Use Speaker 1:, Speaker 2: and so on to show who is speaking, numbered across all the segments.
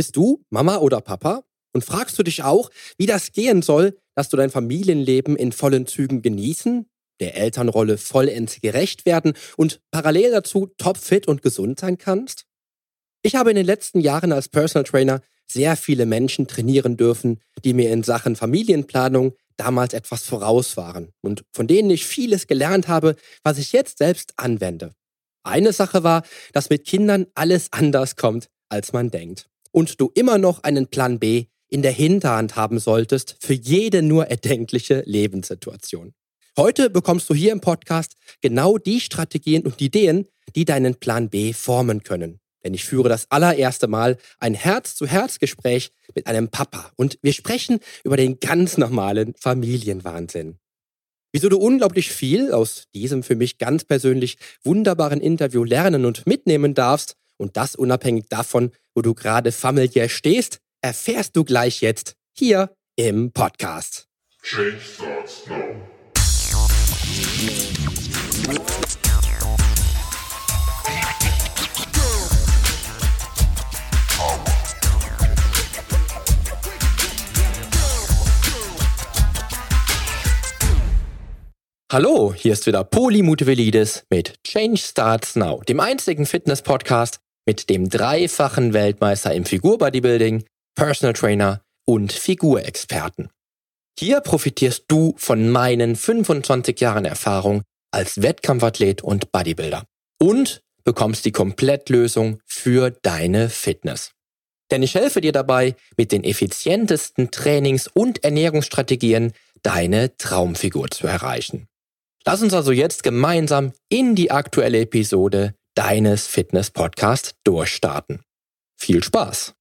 Speaker 1: Bist du Mama oder Papa? Und fragst du dich auch, wie das gehen soll, dass du dein Familienleben in vollen Zügen genießen, der Elternrolle vollends gerecht werden und parallel dazu topfit und gesund sein kannst? Ich habe in den letzten Jahren als Personal Trainer sehr viele Menschen trainieren dürfen, die mir in Sachen Familienplanung damals etwas voraus waren und von denen ich vieles gelernt habe, was ich jetzt selbst anwende. Eine Sache war, dass mit Kindern alles anders kommt, als man denkt. Und du immer noch einen Plan B in der Hinterhand haben solltest für jede nur erdenkliche Lebenssituation. Heute bekommst du hier im Podcast genau die Strategien und Ideen, die deinen Plan B formen können. Denn ich führe das allererste Mal ein Herz-zu-Herz-Gespräch mit einem Papa und wir sprechen über den ganz normalen Familienwahnsinn. Wieso du unglaublich viel aus diesem für mich ganz persönlich wunderbaren Interview lernen und mitnehmen darfst und das unabhängig davon, wo du gerade familiär stehst, erfährst du gleich jetzt hier im Podcast. Change starts now. Hallo, hier ist wieder Poli Mutevelidis mit Change Starts Now, dem einzigen Fitness-Podcast mit dem dreifachen Weltmeister im Figur-Bodybuilding, Personal Trainer und Figurexperten. Hier profitierst du von meinen 25 Jahren Erfahrung als Wettkampfathlet und Bodybuilder und bekommst die Komplettlösung für deine Fitness. Denn ich helfe dir dabei, mit den effizientesten Trainings- und Ernährungsstrategien deine Traumfigur zu erreichen. Lass uns also jetzt gemeinsam in die aktuelle Episode deines Fitness-Podcasts durchstarten. Viel Spaß!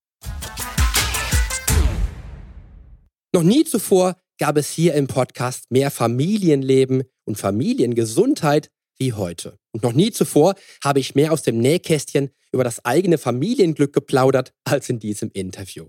Speaker 1: Noch nie zuvor gab es hier im Podcast mehr Familienleben und Familiengesundheit wie heute. Und noch nie zuvor habe ich mehr aus dem Nähkästchen über das eigene Familienglück geplaudert als in diesem Interview.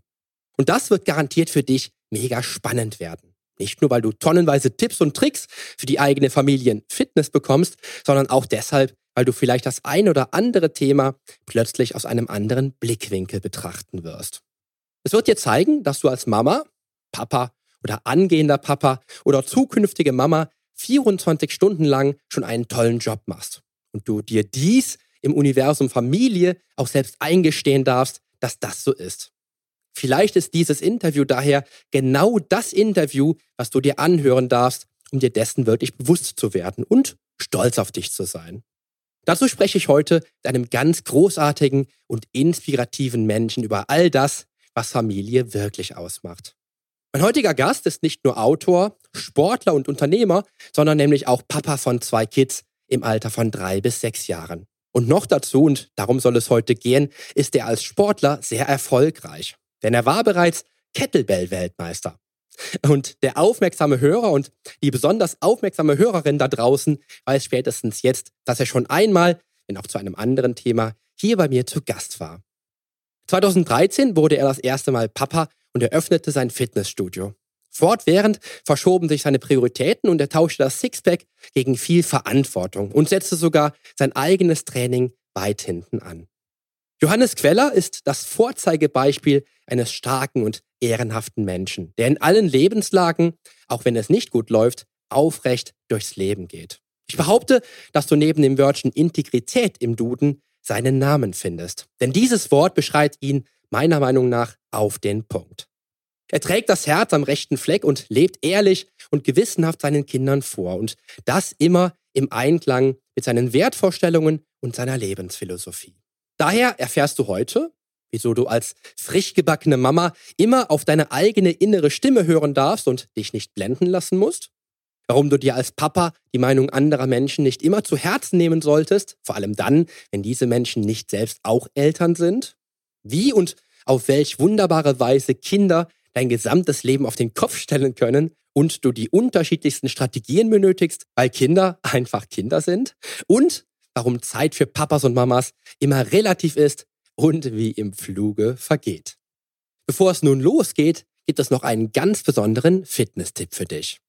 Speaker 1: Und das wird garantiert für dich mega spannend werden. Nicht nur, weil du tonnenweise Tipps und Tricks für die eigene Familienfitness bekommst, sondern auch deshalb, weil du vielleicht das ein oder andere Thema plötzlich aus einem anderen Blickwinkel betrachten wirst. Es wird dir zeigen, dass du als Mama, Papa oder angehender Papa oder zukünftige Mama 24 Stunden lang schon einen tollen Job machst und du dir dies im Universum Familie auch selbst eingestehen darfst, dass das so ist. Vielleicht ist dieses Interview daher genau das Interview, was du dir anhören darfst, um dir dessen wirklich bewusst zu werden und stolz auf dich zu sein. Dazu spreche ich heute mit einem ganz großartigen und inspirativen Menschen über all das, was Familie wirklich ausmacht. Mein heutiger Gast ist nicht nur Autor, Sportler und Unternehmer, sondern nämlich auch Papa von zwei Kids im Alter von drei bis sechs Jahren. Und noch dazu, und darum soll es heute gehen, ist er als Sportler sehr erfolgreich. Denn er war bereits Kettlebell-Weltmeister. Und der aufmerksame Hörer und die besonders aufmerksame Hörerin da draußen weiß spätestens jetzt, dass er schon einmal, wenn auch zu einem anderen Thema, hier bei mir zu Gast war. 2013 wurde er das erste Mal Papa und eröffnete sein Fitnessstudio. Fortwährend verschoben sich seine Prioritäten und er tauschte das Sixpack gegen viel Verantwortung und setzte sogar sein eigenes Training weit hinten an. Johannes Queller ist das Vorzeigebeispiel eines starken und ehrenhaften Menschen, der in allen Lebenslagen, auch wenn es nicht gut läuft, aufrecht durchs Leben geht. Ich behaupte, dass du neben dem Wörtchen Integrität im Duden seinen Namen findest. Denn dieses Wort beschreibt ihn meiner Meinung nach auf den Punkt. Er trägt das Herz am rechten Fleck und lebt ehrlich und gewissenhaft seinen Kindern vor. Und das immer im Einklang mit seinen Wertvorstellungen und seiner Lebensphilosophie. Daher erfährst du heute, wieso du als frisch gebackene Mama immer auf deine eigene innere Stimme hören darfst und dich nicht blenden lassen musst, warum du dir als Papa die Meinung anderer Menschen nicht immer zu Herzen nehmen solltest, vor allem dann, wenn diese Menschen nicht selbst auch Eltern sind, wie und auf welch wunderbare Weise Kinder dein gesamtes Leben auf den Kopf stellen können und du die unterschiedlichsten Strategien benötigst, weil Kinder einfach Kinder sind? Und warum Zeit für Papas und Mamas immer relativ ist und wie im Fluge vergeht. Bevor es nun losgeht, gibt es noch einen ganz besonderen Fitness-Tipp für dich.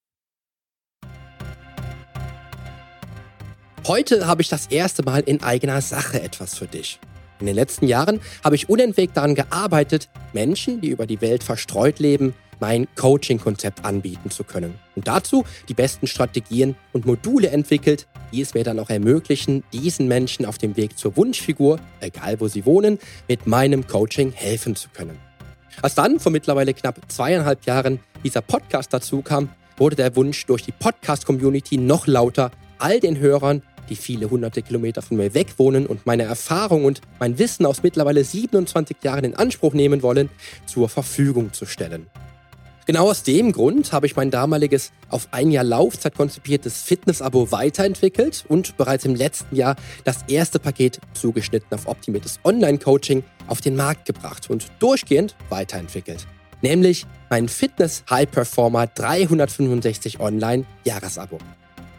Speaker 1: Heute habe ich das erste Mal in eigener Sache etwas für dich. In den letzten Jahren habe ich unentwegt daran gearbeitet, Menschen, die über die Welt verstreut leben, mein Coaching-Konzept anbieten zu können. Und dazu die besten Strategien und Module entwickelt, die es mir dann auch ermöglichen, diesen Menschen auf dem Weg zur Wunschfigur, egal wo sie wohnen, mit meinem Coaching helfen zu können. Als dann vor mittlerweile knapp zweieinhalb Jahren dieser Podcast dazu kam, wurde der Wunsch durch die Podcast-Community noch lauter, all den Hörern, die viele hunderte Kilometer von mir weg wohnen und meine Erfahrung und mein Wissen aus mittlerweile 27 Jahren in Anspruch nehmen wollen, zur Verfügung zu stellen. Genau aus dem Grund habe ich mein damaliges auf ein Jahr Laufzeit konzipiertes Fitness-Abo weiterentwickelt und bereits im letzten Jahr das erste Paket zugeschnitten auf optimiertes Online-Coaching auf den Markt gebracht und durchgehend weiterentwickelt. Nämlich mein Fitness High Performer 365 Online Jahresabo.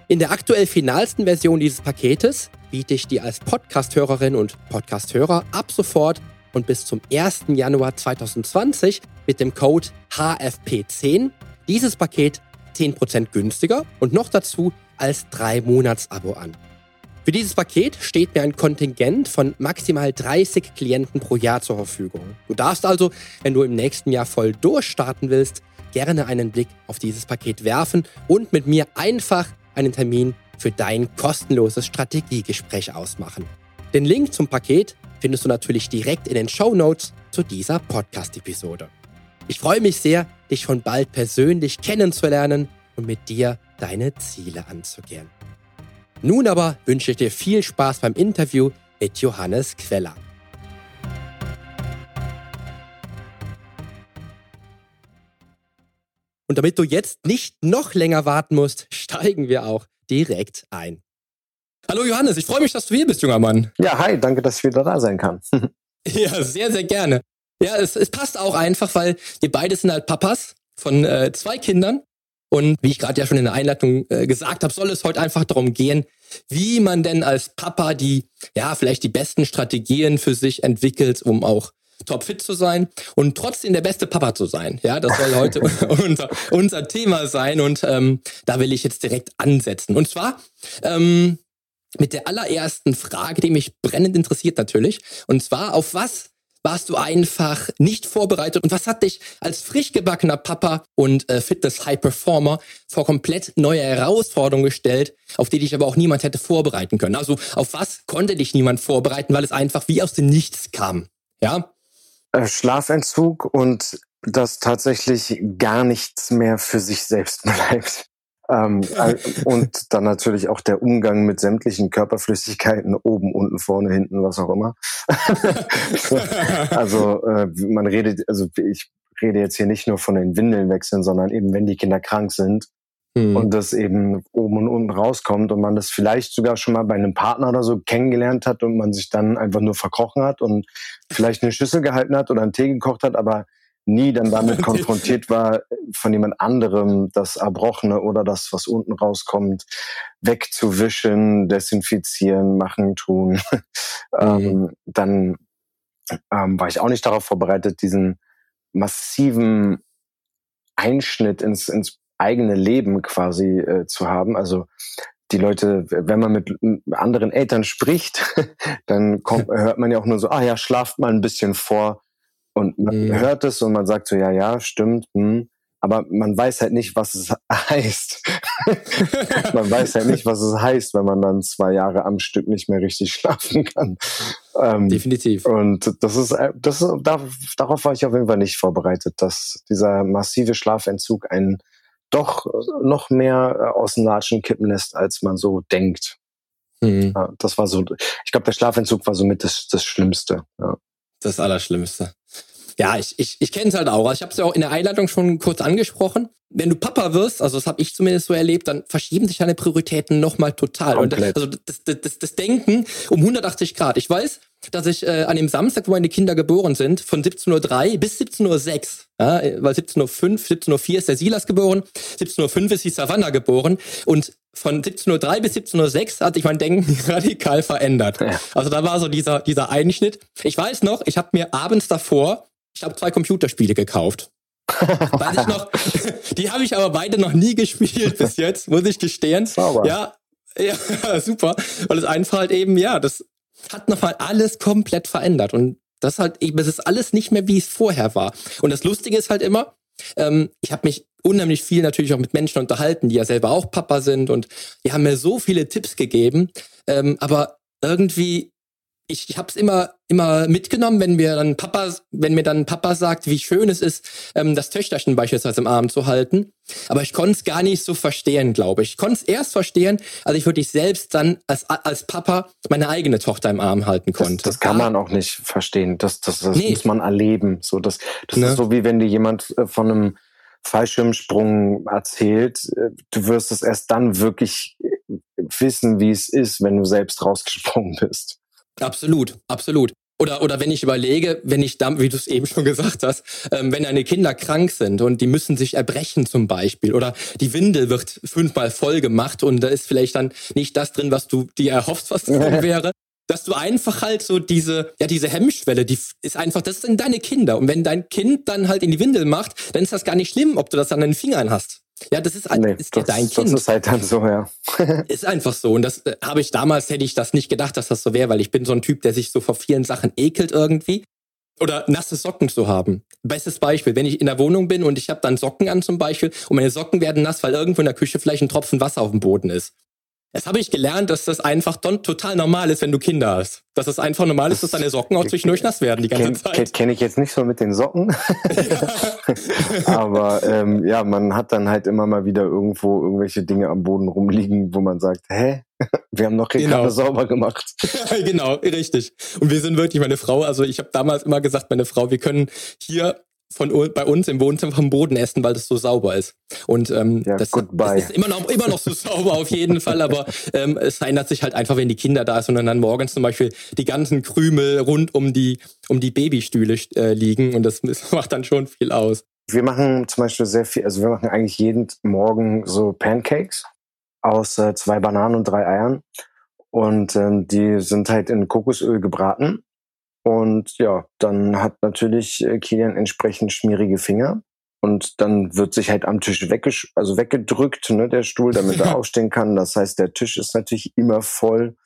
Speaker 1: In der aktuell finalsten Version dieses Paketes biete ich dir als Podcast-Hörerin und Podcast-Hörer ab sofort und bis zum 1. Januar 2020 mit dem Code HFP10 dieses Paket 10% günstiger und noch dazu als 3-Monats-Abo an. Für dieses Paket steht mir ein Kontingent von maximal 30 Klienten pro Jahr zur Verfügung. Du darfst also, wenn du im nächsten Jahr voll durchstarten willst, gerne einen Blick auf dieses Paket werfen und mit mir einfach einen Termin für dein kostenloses Strategiegespräch ausmachen. Den Link zum Paket findest du natürlich direkt in den Show Notes zu dieser Podcast-Episode. Ich freue mich sehr, dich schon bald persönlich kennenzulernen und mit dir deine Ziele anzugehen. Nun aber wünsche ich dir viel Spaß beim Interview mit Johannes Queller. Und damit du jetzt nicht noch länger warten musst, steigen wir auch direkt ein. Hallo Johannes, ich freue mich, dass du hier bist, junger Mann.
Speaker 2: Ja, hi, danke, dass ich wieder da sein kann.
Speaker 1: ja, sehr, sehr gerne. Ja, es, es passt auch einfach, weil wir beide sind halt Papas von äh, zwei Kindern. Und wie ich gerade ja schon in der Einleitung äh, gesagt habe, soll es heute einfach darum gehen, wie man denn als Papa die, ja, vielleicht die besten Strategien für sich entwickelt, um auch topfit zu sein und trotzdem der beste Papa zu sein. Ja, das soll heute unser, unser Thema sein und ähm, da will ich jetzt direkt ansetzen. Und zwar ähm, mit der allerersten Frage, die mich brennend interessiert natürlich. Und zwar, auf was warst du einfach nicht vorbereitet und was hat dich als frisch gebackener Papa und äh, Fitness-High-Performer vor komplett neue Herausforderungen gestellt, auf die dich aber auch niemand hätte vorbereiten können? Also auf was konnte dich niemand vorbereiten, weil es einfach wie aus dem Nichts kam? Ja?
Speaker 2: Äh, Schlafentzug und dass tatsächlich gar nichts mehr für sich selbst bleibt. Ähm, und dann natürlich auch der Umgang mit sämtlichen Körperflüssigkeiten, oben, unten, vorne, hinten, was auch immer. also äh, man redet, also ich rede jetzt hier nicht nur von den Windeln wechseln, sondern eben, wenn die Kinder krank sind mhm. und das eben oben und unten rauskommt und man das vielleicht sogar schon mal bei einem Partner oder so kennengelernt hat und man sich dann einfach nur verkrochen hat und vielleicht eine Schüssel gehalten hat oder einen Tee gekocht hat, aber nie dann damit konfrontiert war, von jemand anderem das Erbrochene oder das, was unten rauskommt, wegzuwischen, desinfizieren, machen, tun, mhm. ähm, dann ähm, war ich auch nicht darauf vorbereitet, diesen massiven Einschnitt ins, ins eigene Leben quasi äh, zu haben. Also die Leute, wenn man mit anderen Eltern spricht, dann kommt, hört man ja auch nur so, ah ja, schlaft mal ein bisschen vor und man mhm. hört es und man sagt so, ja, ja, stimmt, hm, aber man weiß halt nicht, was es heißt. man weiß halt nicht, was es heißt, wenn man dann zwei Jahre am Stück nicht mehr richtig schlafen kann.
Speaker 1: Ähm, Definitiv.
Speaker 2: Und das ist, äh, das ist, darauf war ich auf jeden Fall nicht vorbereitet, dass dieser massive Schlafentzug einen doch noch mehr äh, aus dem Latschen kippen lässt, als man so denkt. Mhm. Ja, das war so, ich glaube, der Schlafentzug war somit das, das Schlimmste. Ja.
Speaker 1: Das Allerschlimmste. Ja, ich, ich, ich kenne es halt auch. Also ich habe es ja auch in der Einleitung schon kurz angesprochen. Wenn du Papa wirst, also das habe ich zumindest so erlebt, dann verschieben sich deine Prioritäten nochmal total. Komplett. Und das, also das, das, das Denken um 180 Grad. Ich weiß, dass ich äh, an dem Samstag, wo meine Kinder geboren sind, von 17.03 Uhr bis 17.06 Uhr, ja, weil 17.05 17.04 ist der Silas geboren, 17.05 ist die Savannah geboren und von 17.03 bis 17.06 hat sich mein Denken radikal verändert. Ja. Also da war so dieser, dieser Einschnitt. Ich weiß noch, ich habe mir abends davor ich habe zwei Computerspiele gekauft. Weiß ich noch, die habe ich aber beide noch nie gespielt bis jetzt, muss ich gestehen. Sauber. Ja, ja, super. Weil es einfach halt eben, ja, das, hat nochmal alles komplett verändert. Und das halt, es ist alles nicht mehr, wie es vorher war. Und das Lustige ist halt immer, ähm, ich habe mich unheimlich viel natürlich auch mit Menschen unterhalten, die ja selber auch Papa sind und die haben mir so viele Tipps gegeben. Ähm, aber irgendwie ich, ich habe es immer immer mitgenommen, wenn mir dann Papa, wenn mir dann Papa sagt, wie schön es ist, ähm, das Töchterchen beispielsweise im Arm zu halten. Aber ich konnte es gar nicht so verstehen, glaube ich. Ich konnte es erst verstehen, als ich wirklich selbst dann als als Papa meine eigene Tochter im Arm halten konnte.
Speaker 2: Das, das kann man auch nicht verstehen. Das das, das nee. muss man erleben. So das das ne? ist so wie wenn dir jemand äh, von einem Fallschirmsprung erzählt, äh, du wirst es erst dann wirklich äh, wissen, wie es ist, wenn du selbst rausgesprungen bist.
Speaker 1: Absolut, absolut. Oder, oder wenn ich überlege, wenn ich da, wie du es eben schon gesagt hast, ähm, wenn deine Kinder krank sind und die müssen sich erbrechen zum Beispiel oder die Windel wird fünfmal voll gemacht und da ist vielleicht dann nicht das drin, was du dir erhoffst, was drin wäre, dass du einfach halt so diese, ja, diese Hemmschwelle, die ist einfach, das sind deine Kinder. Und wenn dein Kind dann halt in die Windel macht, dann ist das gar nicht schlimm, ob du das an den Fingern hast. Ja, das ist, nee, ist das, dein Kind.
Speaker 2: Das ist halt dann so, ja.
Speaker 1: ist einfach so. Und das äh, habe ich damals, hätte ich das nicht gedacht, dass das so wäre, weil ich bin so ein Typ, der sich so vor vielen Sachen ekelt irgendwie. Oder nasse Socken zu haben. Bestes Beispiel, wenn ich in der Wohnung bin und ich habe dann Socken an zum Beispiel und meine Socken werden nass, weil irgendwo in der Küche vielleicht ein Tropfen Wasser auf dem Boden ist. Jetzt habe ich gelernt, dass das einfach total normal ist, wenn du Kinder hast. Dass es einfach normal ist, dass deine Socken auch zwischendurch nass werden die ganze kenn, Zeit.
Speaker 2: Kenne ich jetzt nicht so mit den Socken. Aber ähm, ja, man hat dann halt immer mal wieder irgendwo irgendwelche Dinge am Boden rumliegen, wo man sagt, hä? Wir haben noch genau. gerade sauber gemacht.
Speaker 1: genau, richtig. Und wir sind wirklich meine Frau, also ich habe damals immer gesagt, meine Frau, wir können hier von bei uns im Wohnzimmer vom Boden essen, weil das so sauber ist. Und ähm, ja, das, das, ist immer noch, immer noch so sauber auf jeden Fall, aber ähm, es verändert sich halt einfach, wenn die Kinder da sind und dann morgens zum Beispiel die ganzen Krümel rund um die, um die Babystühle äh, liegen und das, das macht dann schon viel aus.
Speaker 2: Wir machen zum Beispiel sehr viel, also wir machen eigentlich jeden Morgen so Pancakes aus äh, zwei Bananen und drei Eiern. Und ähm, die sind halt in Kokosöl gebraten und ja, dann hat natürlich äh, Kilian entsprechend schmierige Finger. Und dann wird sich halt am Tisch weggesch also weggedrückt, ne, der Stuhl, damit er aufstehen kann. Das heißt, der Tisch ist natürlich immer voll.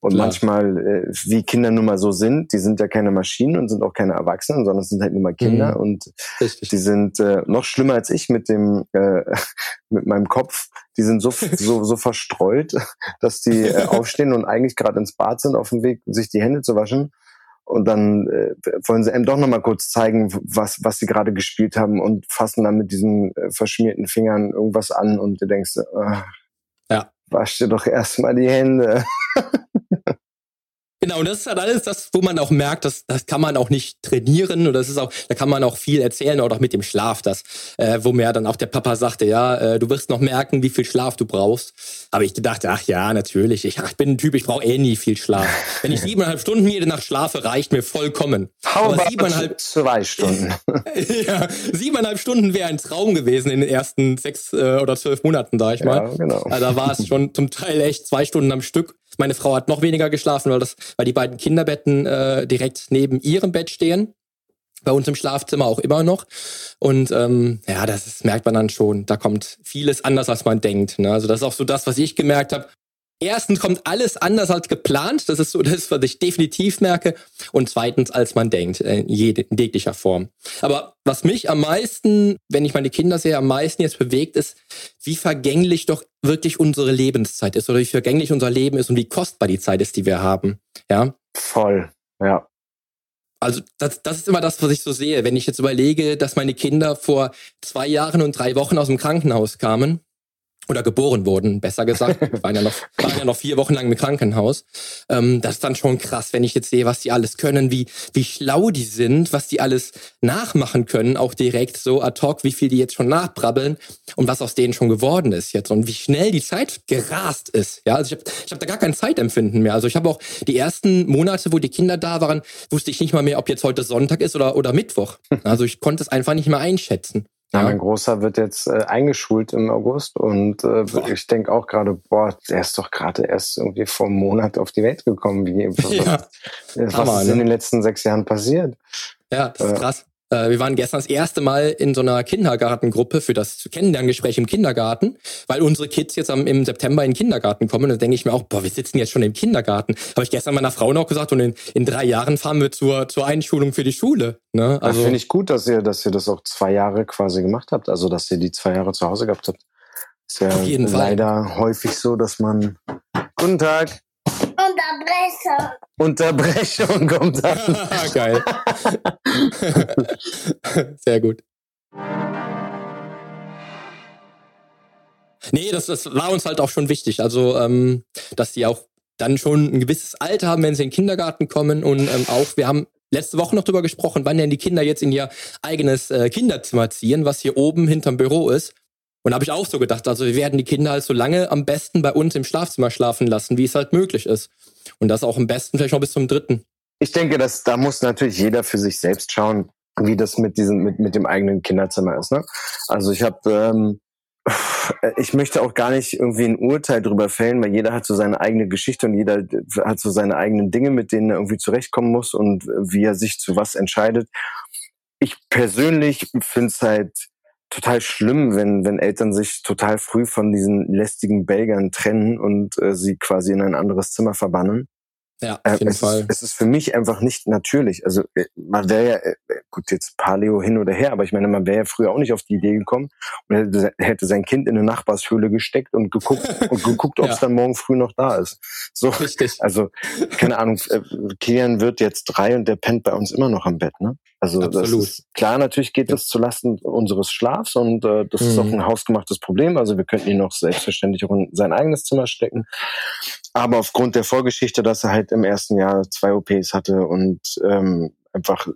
Speaker 2: Und Klar. manchmal, äh, wie Kinder nun mal so sind, die sind ja keine Maschinen und sind auch keine Erwachsenen, sondern sind halt immer Kinder. Mhm. Und Richtig. die sind äh, noch schlimmer als ich mit dem, äh, mit meinem Kopf. Die sind so, so, so verstreut, dass die äh, aufstehen und eigentlich gerade ins Bad sind auf dem Weg, sich die Hände zu waschen und dann äh, wollen sie einem doch nochmal kurz zeigen, was, was sie gerade gespielt haben und fassen dann mit diesen äh, verschmierten Fingern irgendwas an und du denkst, äh, ja. wasch dir doch erstmal die Hände.
Speaker 1: Genau, und das ist halt alles das, wo man auch merkt, dass das kann man auch nicht trainieren und das ist auch, da kann man auch viel erzählen oder auch mit dem Schlaf, das, äh, wo mir dann auch der Papa sagte, ja, äh, du wirst noch merken, wie viel Schlaf du brauchst. Aber ich dachte, ach ja, natürlich, ich, ach, ich bin ein Typ, ich brauche eh nie viel Schlaf. Wenn ich siebeneinhalb Stunden jede Nacht schlafe, reicht mir vollkommen.
Speaker 2: How Aber siebeneinhalb zwei Stunden.
Speaker 1: ja, siebeneinhalb Stunden wäre ein Traum gewesen in den ersten sechs äh, oder zwölf Monaten, sag ich mal. Ja, genau. Also da war es schon zum Teil echt zwei Stunden am Stück. Meine Frau hat noch weniger geschlafen, weil, das, weil die beiden Kinderbetten äh, direkt neben ihrem Bett stehen. Bei uns im Schlafzimmer auch immer noch. Und ähm, ja, das ist, merkt man dann schon. Da kommt vieles anders, als man denkt. Ne? Also das ist auch so das, was ich gemerkt habe. Erstens kommt alles anders als geplant. Das ist so das, was ich definitiv merke. Und zweitens, als man denkt, in, jede, in jeglicher Form. Aber was mich am meisten, wenn ich meine Kinder sehe, am meisten jetzt bewegt, ist, wie vergänglich doch wirklich unsere Lebenszeit ist oder wie vergänglich unser Leben ist und wie kostbar die Zeit ist, die wir haben. Ja.
Speaker 2: Voll. Ja.
Speaker 1: Also das, das ist immer das, was ich so sehe. Wenn ich jetzt überlege, dass meine Kinder vor zwei Jahren und drei Wochen aus dem Krankenhaus kamen oder geboren wurden, besser gesagt. Wir waren ja noch, waren ja noch vier Wochen lang im Krankenhaus. Ähm, das ist dann schon krass, wenn ich jetzt sehe, was die alles können, wie, wie schlau die sind, was die alles nachmachen können, auch direkt so ad hoc, wie viel die jetzt schon nachbrabbeln und was aus denen schon geworden ist jetzt und wie schnell die Zeit gerast ist. Ja, also ich habe ich hab da gar kein Zeitempfinden mehr. Also ich habe auch die ersten Monate, wo die Kinder da waren, wusste ich nicht mal mehr, ob jetzt heute Sonntag ist oder, oder Mittwoch. Also ich konnte es einfach nicht mehr einschätzen.
Speaker 2: Ja, mein Großer wird jetzt äh, eingeschult im August und äh, ich denke auch gerade, boah, der ist doch gerade erst irgendwie vor einem Monat auf die Welt gekommen. Wie, was, ja. was Hammer, ist in ne? den letzten sechs Jahren passiert?
Speaker 1: Ja, das ist äh, krass. Äh, wir waren gestern das erste Mal in so einer Kindergartengruppe für das Kennenlerngespräch im Kindergarten, weil unsere Kids jetzt am, im September in den Kindergarten kommen. Und dann denke ich mir auch, boah, wir sitzen jetzt schon im Kindergarten. Habe ich gestern meiner Frau noch gesagt und in, in drei Jahren fahren wir zur, zur Einschulung für die Schule. Ne?
Speaker 2: Also finde ich gut, dass ihr, dass ihr das auch zwei Jahre quasi gemacht habt. Also dass ihr die zwei Jahre zu Hause gehabt habt. Ist ja leider häufig so, dass man Guten Tag. Unterbrechung. Unterbrechung kommt dann.
Speaker 1: Geil. Sehr gut. Nee, das, das war uns halt auch schon wichtig. Also, ähm, dass die auch dann schon ein gewisses Alter haben, wenn sie in den Kindergarten kommen. Und ähm, auch, wir haben letzte Woche noch drüber gesprochen, wann denn die Kinder jetzt in ihr eigenes äh, Kinderzimmer ziehen, was hier oben hinterm Büro ist. Und da habe ich auch so gedacht, also wir werden die Kinder halt so lange am besten bei uns im Schlafzimmer schlafen lassen, wie es halt möglich ist. Und das auch am besten vielleicht noch bis zum dritten.
Speaker 2: Ich denke, dass da muss natürlich jeder für sich selbst schauen, wie das mit diesem mit mit dem eigenen Kinderzimmer ist. Ne? Also ich habe ähm, ich möchte auch gar nicht irgendwie ein Urteil drüber fällen, weil jeder hat so seine eigene Geschichte und jeder hat so seine eigenen Dinge, mit denen er irgendwie zurechtkommen muss und wie er sich zu was entscheidet. Ich persönlich finde es halt total schlimm, wenn, wenn Eltern sich total früh von diesen lästigen Belgern trennen und äh, sie quasi in ein anderes Zimmer verbannen.
Speaker 1: Ja, auf jeden
Speaker 2: es
Speaker 1: Fall.
Speaker 2: Ist, es ist für mich einfach nicht natürlich. Also äh, man wäre ja, äh, gut, jetzt Paleo hin oder her, aber ich meine, man wäre ja früher auch nicht auf die Idee gekommen und hätte, hätte sein Kind in eine Nachbarshöhle gesteckt und geguckt und geguckt, ob es ja. dann morgen früh noch da ist. So, Richtig. Also, keine Ahnung, äh, Kilian wird jetzt drei und der pennt bei uns immer noch am Bett, ne? Also Absolut. das ist, klar, natürlich geht das zulasten unseres Schlafs und äh, das mhm. ist auch mhm. ein hausgemachtes Problem. Also wir könnten ihn noch selbstverständlich auch in sein eigenes Zimmer stecken. Aber aufgrund der Vorgeschichte, dass er halt im ersten Jahr zwei OPs hatte und ähm, einfach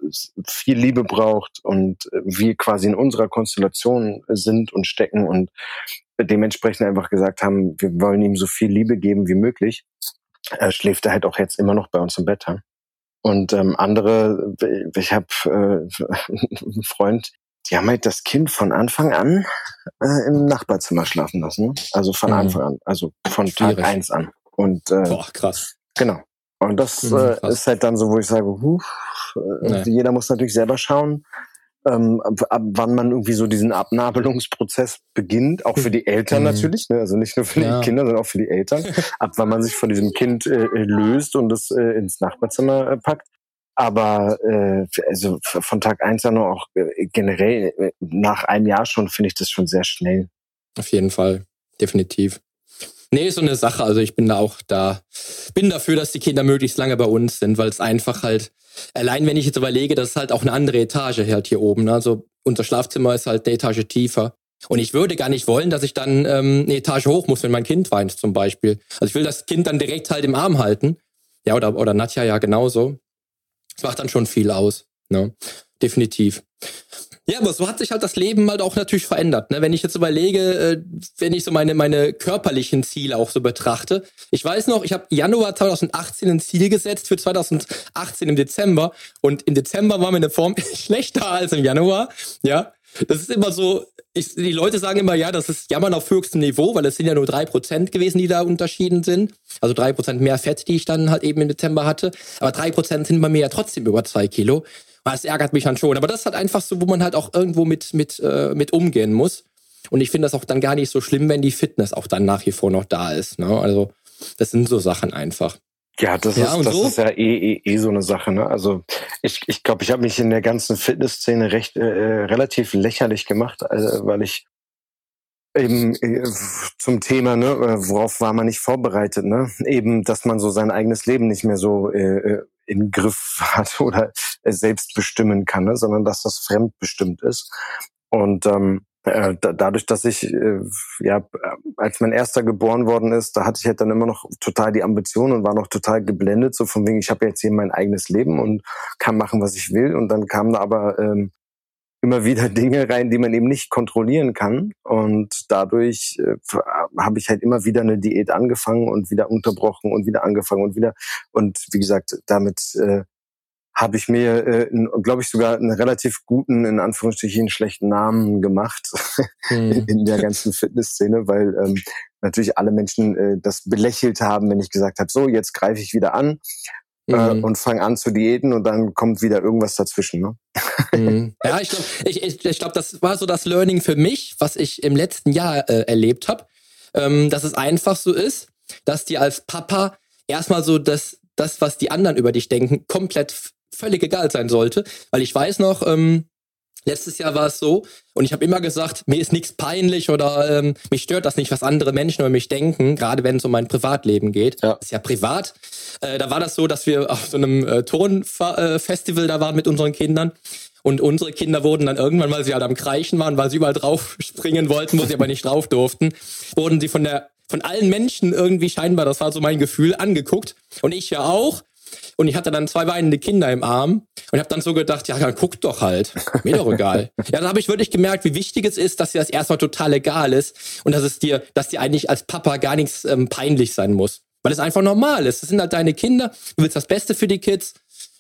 Speaker 2: viel Liebe braucht und wir quasi in unserer Konstellation sind und stecken und dementsprechend einfach gesagt haben, wir wollen ihm so viel Liebe geben wie möglich, äh, schläft er halt auch jetzt immer noch bei uns im Bett. Haben. Und ähm, andere, ich habe äh, einen Freund, die haben halt das Kind von Anfang an äh, im Nachbarzimmer schlafen lassen. Also von mhm. Anfang an, also von Tag eins an. Und äh,
Speaker 1: Boah, krass.
Speaker 2: Genau. Und das mhm, äh, ist halt dann so, wo ich sage, huh, äh, nee. jeder muss natürlich selber schauen, ähm, ab, ab wann man irgendwie so diesen Abnabelungsprozess beginnt, auch für die Eltern mhm. natürlich, ne? also nicht nur für ja. die Kinder, sondern auch für die Eltern, ab wann man sich von diesem Kind äh, löst und es äh, ins Nachbarzimmer äh, packt. Aber äh, also von Tag eins an auch äh, generell äh, nach einem Jahr schon finde ich das schon sehr schnell.
Speaker 1: Auf jeden Fall, definitiv. Nee, so eine Sache. Also ich bin da auch da, bin dafür, dass die Kinder möglichst lange bei uns sind, weil es einfach halt, allein wenn ich jetzt überlege, das ist halt auch eine andere Etage halt hier oben. Ne? Also unser Schlafzimmer ist halt eine Etage tiefer. Und ich würde gar nicht wollen, dass ich dann ähm, eine Etage hoch muss, wenn mein Kind weint zum Beispiel. Also ich will das Kind dann direkt halt im Arm halten. Ja, oder, oder Nadja ja genauso. Das macht dann schon viel aus. Ne? Definitiv. Ja, aber so hat sich halt das Leben halt auch natürlich verändert. Ne? Wenn ich jetzt überlege, äh, wenn ich so meine, meine körperlichen Ziele auch so betrachte. Ich weiß noch, ich habe Januar 2018 ein Ziel gesetzt für 2018 im Dezember. Und im Dezember war meine Form schlechter als im Januar. Ja, das ist immer so, ich, die Leute sagen immer, ja, das ist Jammern auf höchstem Niveau, weil es sind ja nur drei Prozent gewesen, die da unterschieden sind. Also drei Prozent mehr Fett, die ich dann halt eben im Dezember hatte. Aber drei Prozent sind bei mir ja trotzdem über zwei Kilo. Das ärgert mich dann schon. Aber das ist halt einfach so, wo man halt auch irgendwo mit, mit, äh, mit umgehen muss. Und ich finde das auch dann gar nicht so schlimm, wenn die Fitness auch dann nach wie vor noch da ist. Ne? Also, das sind so Sachen einfach.
Speaker 2: Ja, das, ja, ist, das so? ist ja eh, eh, eh so eine Sache. Ne? Also ich glaube, ich, glaub, ich habe mich in der ganzen Fitnessszene recht äh, äh, relativ lächerlich gemacht, äh, weil ich eben äh, zum Thema, ne, worauf war man nicht vorbereitet, ne? Eben, dass man so sein eigenes Leben nicht mehr so äh, äh im Griff hat oder selbst bestimmen kann, ne? sondern dass das fremdbestimmt ist. Und ähm, äh, dadurch, dass ich äh, ja als mein erster geboren worden ist, da hatte ich halt dann immer noch total die Ambition und war noch total geblendet, so von wegen, ich habe jetzt hier mein eigenes Leben und kann machen, was ich will. Und dann kamen da aber ähm, immer wieder Dinge rein, die man eben nicht kontrollieren kann. Und dadurch äh, habe ich halt immer wieder eine Diät angefangen und wieder unterbrochen und wieder angefangen und wieder. Und wie gesagt, damit äh, habe ich mir, äh, glaube ich, sogar einen relativ guten, in Anführungsstrichen schlechten Namen gemacht mhm. in der ganzen Fitnessszene, weil ähm, natürlich alle Menschen äh, das belächelt haben, wenn ich gesagt habe, so, jetzt greife ich wieder an. Äh, mhm. und fange an zu diäten und dann kommt wieder irgendwas dazwischen. Ne?
Speaker 1: Mhm. Ja, ich glaube, ich, ich, ich glaub, das war so das Learning für mich, was ich im letzten Jahr äh, erlebt habe, ähm, dass es einfach so ist, dass dir als Papa erstmal so das, das, was die anderen über dich denken, komplett völlig egal sein sollte. Weil ich weiß noch, ähm, Letztes Jahr war es so, und ich habe immer gesagt, mir ist nichts peinlich oder ähm, mich stört das nicht, was andere Menschen über mich denken, gerade wenn es um mein Privatleben geht. Ja. Das ist ja privat. Äh, da war das so, dass wir auf so einem äh, Turnfestival da waren mit unseren Kindern. Und unsere Kinder wurden dann irgendwann, weil sie halt am Kreichen waren, weil sie überall drauf springen wollten, wo sie aber nicht drauf durften, wurden sie von der von allen Menschen irgendwie scheinbar, das war so mein Gefühl, angeguckt. Und ich ja auch. Und ich hatte dann zwei weinende Kinder im Arm und habe dann so gedacht, ja, dann guck doch halt. Mir doch egal. ja, da habe ich wirklich gemerkt, wie wichtig es ist, dass dir das erstmal total egal ist und dass es dir, dass dir eigentlich als Papa gar nichts ähm, peinlich sein muss. Weil es einfach normal ist. Das sind halt deine Kinder. Du willst das Beste für die Kids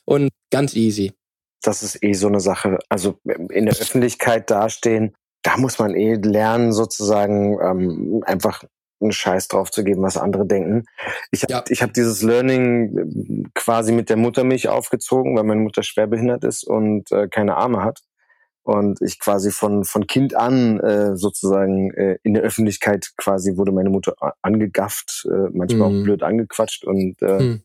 Speaker 1: und ganz easy.
Speaker 2: Das ist eh so eine Sache. Also in der Öffentlichkeit dastehen, da muss man eh lernen, sozusagen ähm, einfach einen Scheiß drauf zu geben, was andere denken. Ich habe ja. ich hab dieses Learning äh, quasi mit der Muttermilch aufgezogen, weil meine Mutter schwerbehindert ist und äh, keine Arme hat. Und ich quasi von, von Kind an äh, sozusagen äh, in der Öffentlichkeit quasi wurde meine Mutter angegafft, äh, manchmal mhm. auch blöd angequatscht. Und äh, mhm.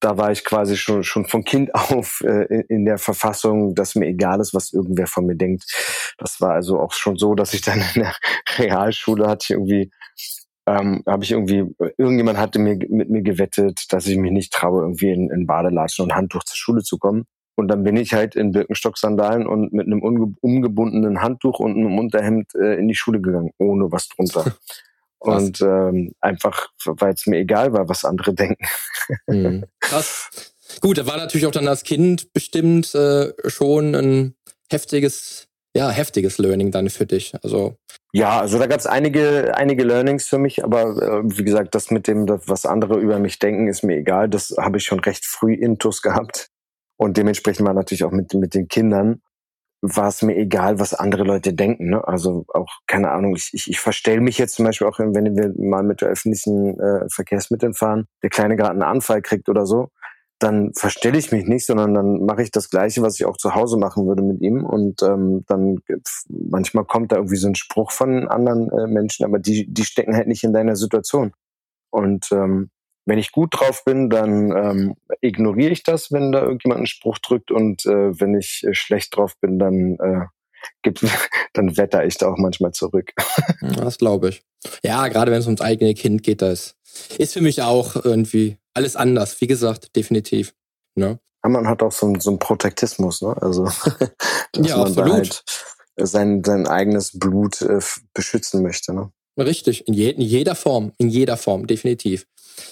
Speaker 2: da war ich quasi schon, schon von Kind auf äh, in der Verfassung, dass mir egal ist, was irgendwer von mir denkt. Das war also auch schon so, dass ich dann in der Realschule hatte ich irgendwie ähm, habe ich irgendwie, irgendjemand hatte mir mit mir gewettet, dass ich mich nicht traue, irgendwie in, in Badelatschen und Handtuch zur Schule zu kommen. Und dann bin ich halt in Birkenstock-Sandalen und mit einem umgebundenen Handtuch und einem Unterhemd äh, in die Schule gegangen, ohne was drunter. und ähm, einfach, weil es mir egal war, was andere denken.
Speaker 1: Mhm. Krass. Gut, da war natürlich auch dann als Kind bestimmt äh, schon ein heftiges ja, heftiges Learning dann für dich. Also
Speaker 2: ja, also da gab es einige, einige Learnings für mich, aber äh, wie gesagt, das mit dem, das, was andere über mich denken, ist mir egal. Das habe ich schon recht früh intus gehabt. Und dementsprechend war natürlich auch mit, mit den Kindern, war es mir egal, was andere Leute denken. Ne? Also auch, keine Ahnung, ich, ich, ich verstelle mich jetzt zum Beispiel auch, wenn wir mal mit öffentlichen äh, Verkehrsmitteln fahren, der Kleine gerade einen Anfall kriegt oder so, dann verstelle ich mich nicht, sondern dann mache ich das Gleiche, was ich auch zu Hause machen würde mit ihm. Und ähm, dann manchmal kommt da irgendwie so ein Spruch von anderen äh, Menschen, aber die, die stecken halt nicht in deiner Situation. Und ähm, wenn ich gut drauf bin, dann ähm, ignoriere ich das, wenn da irgendjemand einen Spruch drückt. Und äh, wenn ich äh, schlecht drauf bin, dann äh, gibt, dann wetter ich da auch manchmal zurück.
Speaker 1: Das glaube ich. Ja, gerade wenn es ums eigene Kind geht, das ist für mich auch irgendwie alles anders, wie gesagt, definitiv. Ne?
Speaker 2: Ja, man hat auch so, so einen Protektismus, ne? Also dass ja, man absolut. halt sein, sein eigenes Blut äh, beschützen möchte. Ne?
Speaker 1: Richtig, in, je, in jeder Form, in jeder Form, definitiv.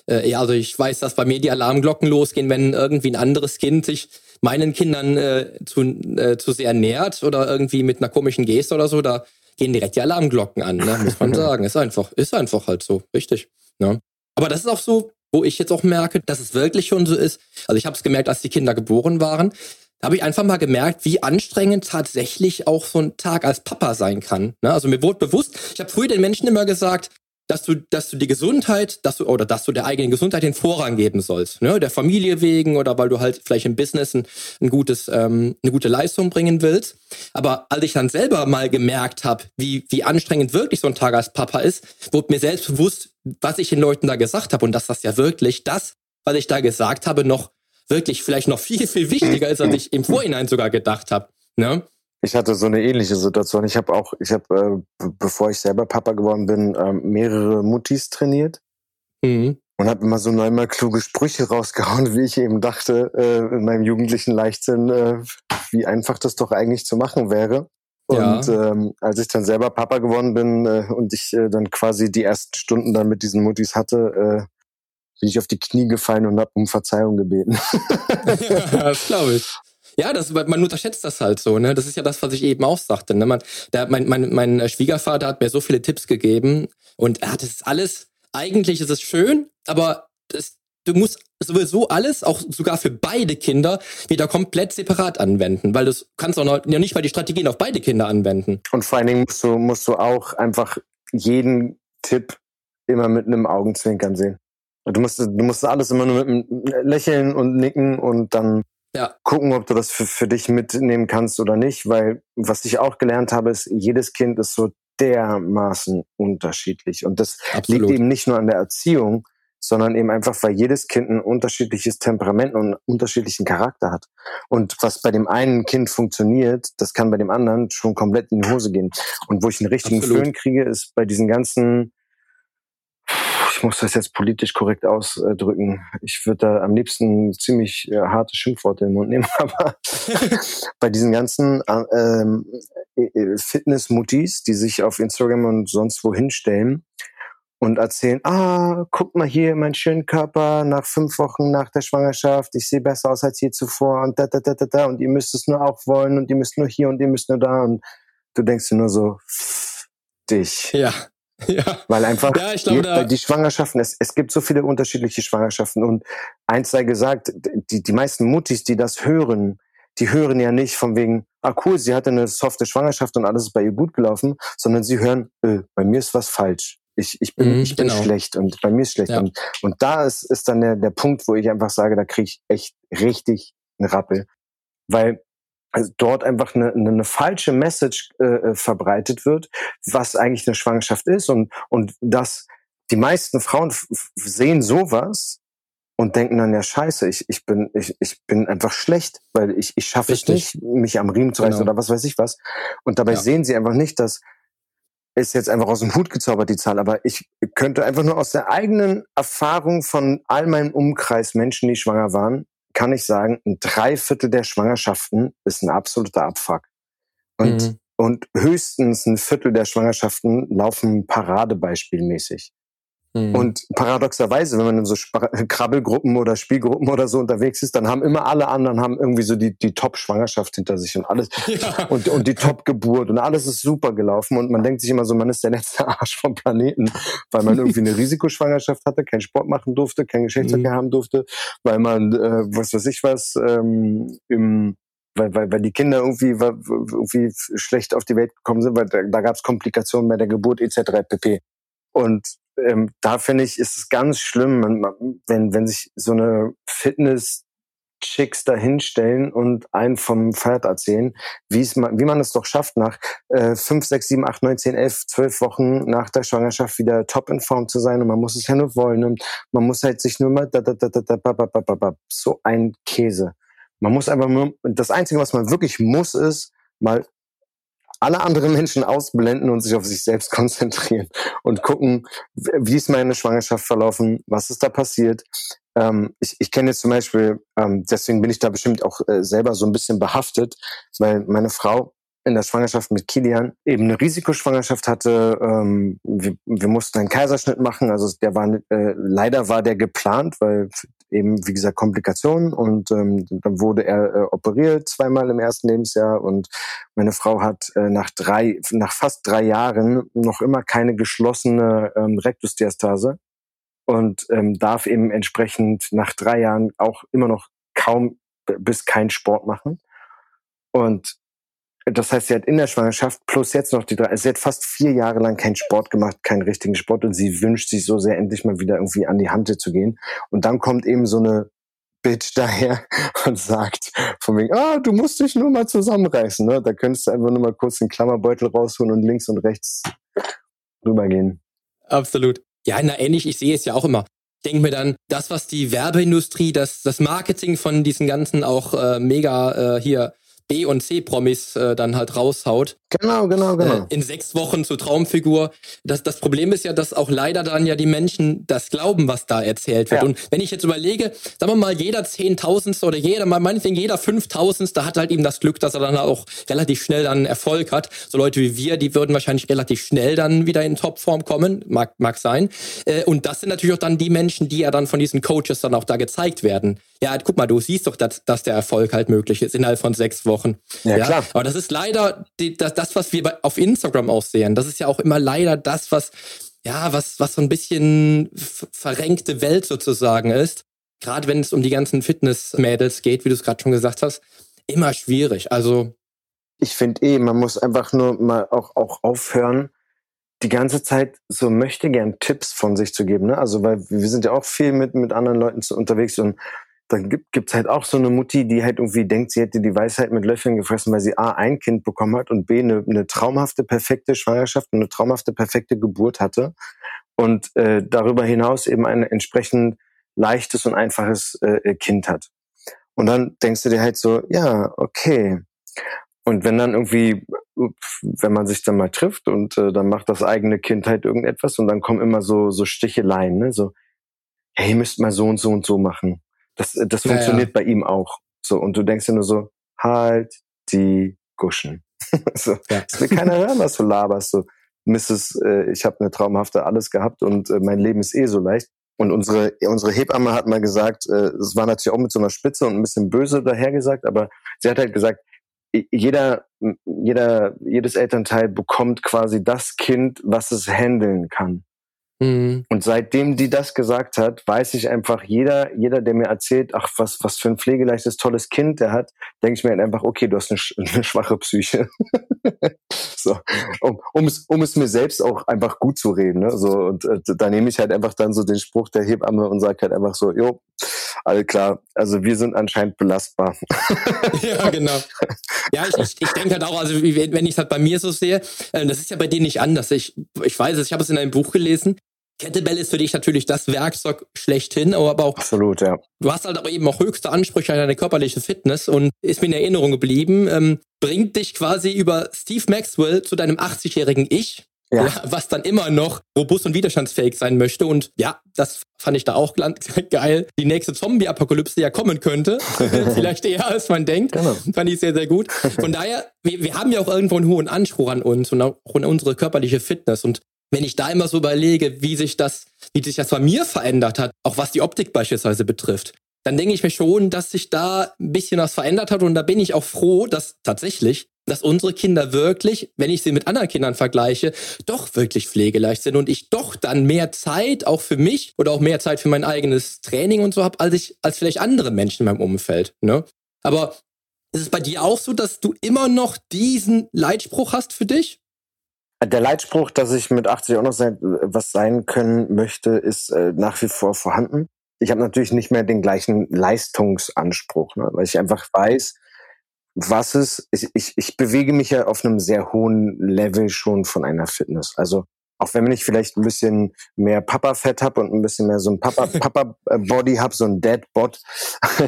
Speaker 1: Äh, ja, also ich weiß, dass bei mir die Alarmglocken losgehen, wenn irgendwie ein anderes Kind sich meinen Kindern äh, zu, äh, zu sehr nähert oder irgendwie mit einer komischen Geste oder so, da gehen direkt die Alarmglocken an, ne? muss man sagen. Ist einfach, ist einfach halt so, richtig. Ne? Aber das ist auch so, wo ich jetzt auch merke, dass es wirklich schon so ist. Also ich habe es gemerkt, als die Kinder geboren waren. Da habe ich einfach mal gemerkt, wie anstrengend tatsächlich auch so ein Tag als Papa sein kann. Ne? Also mir wurde bewusst, ich habe früher den Menschen immer gesagt, dass du, dass du die Gesundheit, dass du, oder dass du der eigenen Gesundheit den Vorrang geben sollst, ne? der Familie wegen oder weil du halt vielleicht im Business ein, ein gutes, ähm, eine gute Leistung bringen willst. Aber als ich dann selber mal gemerkt habe, wie, wie anstrengend wirklich so ein Tag als Papa ist, wurde mir selbst bewusst, was ich den Leuten da gesagt habe und dass das ja wirklich das, was ich da gesagt habe, noch wirklich vielleicht noch viel, viel wichtiger ist, als ich im Vorhinein sogar gedacht habe. Ne?
Speaker 2: Ich hatte so eine ähnliche Situation. Ich habe auch, ich habe, äh, bevor ich selber Papa geworden bin, äh, mehrere Muttis trainiert. Mhm. Und habe immer so neunmal kluge Sprüche rausgehauen, wie ich eben dachte, äh, in meinem jugendlichen Leichtsinn, äh, wie einfach das doch eigentlich zu machen wäre. Und ja. ähm, als ich dann selber Papa geworden bin äh, und ich äh, dann quasi die ersten Stunden dann mit diesen Muttis hatte, bin ich auf die Knie gefallen und habe um Verzeihung gebeten.
Speaker 1: ja, das glaube ich. Ja, das, man unterschätzt das halt so, ne? Das ist ja das, was ich eben auch sagte. Ne? Man, der, mein, mein, mein Schwiegervater hat mir so viele Tipps gegeben und er hat es alles, eigentlich ist es schön, aber das, du musst sowieso alles, auch sogar für beide Kinder, wieder komplett separat anwenden, weil du kannst auch noch nicht mal die Strategien auf beide Kinder anwenden.
Speaker 2: Und vor allen Dingen musst du, musst du auch einfach jeden Tipp immer mit einem Augenzwinkern sehen. Du musst, du musst alles immer nur mit einem Lächeln und nicken und dann ja. gucken, ob du das für, für dich mitnehmen kannst oder nicht, weil was ich auch gelernt habe, ist, jedes Kind ist so dermaßen unterschiedlich. Und das Absolut. liegt eben nicht nur an der Erziehung, sondern eben einfach, weil jedes Kind ein unterschiedliches Temperament und einen unterschiedlichen Charakter hat. Und was bei dem einen Kind funktioniert, das kann bei dem anderen schon komplett in die Hose gehen. Und wo ich einen richtigen Absolut. Föhn kriege, ist bei diesen ganzen muss das jetzt politisch korrekt ausdrücken. Ich würde da am liebsten ziemlich äh, harte Schimpfworte in den Mund nehmen, aber bei diesen ganzen äh, ähm, äh, Fitness-Muttis, die sich auf Instagram und sonst wo hinstellen und erzählen, ah, guck mal hier, mein schönen Körper nach fünf Wochen nach der Schwangerschaft, ich sehe besser aus als je zuvor und da, da, da, da, da und ihr müsst es nur auch wollen und ihr müsst nur hier und ihr müsst nur da und du denkst dir nur so, dich.
Speaker 1: Ja. Ja.
Speaker 2: Weil einfach ja, glaube, die, die Schwangerschaften, es, es gibt so viele unterschiedliche Schwangerschaften und eins sei gesagt, die, die meisten Muttis, die das hören, die hören ja nicht von wegen, ah cool, sie hatte eine softe Schwangerschaft und alles ist bei ihr gut gelaufen, sondern sie hören, äh, bei mir ist was falsch. Ich, ich bin, mhm, ich bin genau. schlecht und bei mir ist schlecht. Ja. Und, und da ist, ist dann der, der Punkt, wo ich einfach sage, da kriege ich echt richtig einen Rappel. Weil also dort einfach eine, eine falsche Message äh, äh, verbreitet wird, was eigentlich eine Schwangerschaft ist und und dass die meisten Frauen sehen sowas und denken dann ja Scheiße, ich ich bin ich ich bin einfach schlecht, weil ich ich schaffe es nicht, mich am Riemen zu reißen genau. oder was weiß ich was. Und dabei ja. sehen sie einfach nicht, dass ist jetzt einfach aus dem Hut gezaubert, die Zahl, aber ich könnte einfach nur aus der eigenen Erfahrung von all meinem Umkreis Menschen, die schwanger waren, kann ich sagen, ein Dreiviertel der Schwangerschaften ist ein absoluter Abfuck. Und, mhm. und höchstens ein Viertel der Schwangerschaften laufen paradebeispielmäßig. Mhm. Und paradoxerweise, wenn man in so Krabbelgruppen oder Spielgruppen oder so unterwegs ist, dann haben immer alle anderen haben irgendwie so die, die Top-Schwangerschaft hinter sich und alles ja. und, und die Top-Geburt und alles ist super gelaufen und man denkt sich immer so, man ist der letzte Arsch vom Planeten, weil man irgendwie eine Risikoschwangerschaft hatte, keinen Sport machen durfte, kein Geschlechtsverkehr mhm. haben durfte, weil man, äh, was weiß ich was, ähm, im weil, weil, weil die Kinder irgendwie, irgendwie schlecht auf die Welt gekommen sind, weil da, da gab es Komplikationen bei der Geburt etc. pp. Und ähm, da finde ich, ist es ganz schlimm, wenn, wenn sich so eine Fitness Chicks da hinstellen und einen vom Pferd erzählen, wie es man, wie man es doch schafft, nach äh, 5, 6, 7, 8, 9, 10, 11, 12 Wochen nach der Schwangerschaft wieder top in Form zu sein und man muss es ja nur wollen und man muss halt sich nur mal da, da, da, da, da, ba, ba, ba, ba, ba, so ein Käse. Man muss einfach nur, das Einzige, was man wirklich muss, ist mal alle anderen Menschen ausblenden und sich auf sich selbst konzentrieren und gucken, wie ist meine Schwangerschaft verlaufen, was ist da passiert. Ähm, ich ich kenne jetzt zum Beispiel, ähm, deswegen bin ich da bestimmt auch äh, selber so ein bisschen behaftet, weil meine Frau in der Schwangerschaft mit Kilian eben eine Risikoschwangerschaft hatte. Ähm, wir, wir mussten einen Kaiserschnitt machen. Also der war äh, leider war der geplant, weil eben wie gesagt Komplikationen und ähm, dann wurde er äh, operiert zweimal im ersten Lebensjahr und meine Frau hat äh, nach drei nach fast drei Jahren noch immer keine geschlossene ähm, Rektusdiastase und ähm, darf eben entsprechend nach drei Jahren auch immer noch kaum bis kein Sport machen. Und das heißt, sie hat in der Schwangerschaft plus jetzt noch die drei, also sie hat fast vier Jahre lang keinen Sport gemacht, keinen richtigen Sport und sie wünscht sich so sehr, endlich mal wieder irgendwie an die Hand zu gehen. Und dann kommt eben so eine Bitch daher und sagt von wegen, ah, du musst dich nur mal zusammenreißen, ne? Da könntest du einfach nur mal kurz den Klammerbeutel rausholen und links und rechts rübergehen.
Speaker 1: Absolut. Ja, na ähnlich, ich sehe es ja auch immer. Ich denke mir dann, das, was die Werbeindustrie, das, das Marketing von diesen ganzen auch äh, mega äh, hier B- und C-Promis äh, dann halt raushaut.
Speaker 2: Genau, genau, genau. Äh,
Speaker 1: in sechs Wochen zur Traumfigur. Das, das Problem ist ja, dass auch leider dann ja die Menschen das glauben, was da erzählt wird. Ja. Und wenn ich jetzt überlege, sagen wir mal, jeder Zehntausendste oder jeder, meinetwegen jeder Fünftausendste hat halt eben das Glück, dass er dann auch relativ schnell dann Erfolg hat. So Leute wie wir, die würden wahrscheinlich relativ schnell dann wieder in Topform kommen, mag, mag sein. Äh, und das sind natürlich auch dann die Menschen, die ja dann von diesen Coaches dann auch da gezeigt werden. Ja, guck mal, du siehst doch, dass, dass der Erfolg halt möglich ist innerhalb von sechs Wochen. Ja, ja? klar. Aber das ist leider die, das, das, was wir bei, auf Instagram auch sehen. Das ist ja auch immer leider das, was, ja, was, was so ein bisschen verrenkte Welt sozusagen ist. Gerade wenn es um die ganzen Fitness-Mädels geht, wie du es gerade schon gesagt hast, immer schwierig. Also.
Speaker 2: Ich finde eh, man muss einfach nur mal auch, auch aufhören, die ganze Zeit so möchte gern Tipps von sich zu geben. Ne? Also weil wir sind ja auch viel mit, mit anderen Leuten unterwegs und dann gibt gibt's halt auch so eine Mutti, die halt irgendwie denkt, sie hätte die Weisheit mit Löffeln gefressen, weil sie A, ein Kind bekommen hat und B, eine, eine traumhafte, perfekte Schwangerschaft und eine traumhafte, perfekte Geburt hatte und äh, darüber hinaus eben ein entsprechend leichtes und einfaches äh, Kind hat. Und dann denkst du dir halt so, ja, okay. Und wenn dann irgendwie, wenn man sich dann mal trifft und äh, dann macht das eigene Kind halt irgendetwas und dann kommen immer so, so Sticheleien, ne? so, hey, ihr müsst mal so und so und so machen. Das, das ja, funktioniert ja. bei ihm auch. So, und du denkst dir nur so, halt die Guschen. so, ja. Es will keiner hören, was du laberst. So, Mrs., äh, ich habe eine traumhafte alles gehabt und äh, mein Leben ist eh so leicht. Und unsere, unsere Hebamme hat mal gesagt, äh, es war natürlich auch mit so einer Spitze und ein bisschen böse dahergesagt, aber sie hat halt gesagt, jeder, jeder, jedes Elternteil bekommt quasi das Kind, was es handeln kann. Mhm. Und seitdem die das gesagt hat, weiß ich einfach, jeder, jeder, der mir erzählt, ach, was, was für ein pflegeleichtes, tolles Kind der hat, denke ich mir halt einfach, okay, du hast eine, eine schwache Psyche. so, um, um, es, um es mir selbst auch einfach gut zu reden. Ne? So, und äh, da nehme ich halt einfach dann so den Spruch der Hebamme und sage halt einfach so, jo, all klar, also wir sind anscheinend belastbar.
Speaker 1: ja, genau. Ja, ich, ich, ich denke halt auch, also wenn ich es halt bei mir so sehe, äh, das ist ja bei denen nicht anders. Ich, ich weiß es, ich habe es in einem Buch gelesen, Kettlebell ist für dich natürlich das Werkzeug schlechthin, aber auch.
Speaker 2: Absolut, ja.
Speaker 1: Du hast halt aber eben auch höchste Ansprüche an deine körperliche Fitness und ist mir in Erinnerung geblieben, ähm, bringt dich quasi über Steve Maxwell zu deinem 80-jährigen Ich. Ja. was dann immer noch robust und widerstandsfähig sein möchte. Und ja, das fand ich da auch geil. Die nächste Zombie-Apokalypse ja kommen könnte. Vielleicht eher, als man denkt. Genau. Fand ich sehr, sehr gut. Von daher, wir, wir haben ja auch irgendwo einen hohen Anspruch an uns und auch an unsere körperliche Fitness. Und wenn ich da immer so überlege, wie sich das, wie sich das bei mir verändert hat, auch was die Optik beispielsweise betrifft, dann denke ich mir schon, dass sich da ein bisschen was verändert hat und da bin ich auch froh, dass tatsächlich, dass unsere Kinder wirklich, wenn ich sie mit anderen Kindern vergleiche, doch wirklich pflegeleicht sind und ich doch dann mehr Zeit auch für mich oder auch mehr Zeit für mein eigenes Training und so habe, als ich, als vielleicht andere Menschen in meinem Umfeld. Ne? Aber ist es bei dir auch so, dass du immer noch diesen Leitspruch hast für dich?
Speaker 2: Der Leitspruch, dass ich mit 80 auch noch sein, was sein können möchte, ist äh, nach wie vor vorhanden. Ich habe natürlich nicht mehr den gleichen Leistungsanspruch, ne, weil ich einfach weiß, was es, ich, ich, ich bewege mich ja auf einem sehr hohen Level schon von einer Fitness. Also auch wenn ich vielleicht ein bisschen mehr Papa-Fett habe und ein bisschen mehr so ein Papa-Body habe, so ein Dead-Bot,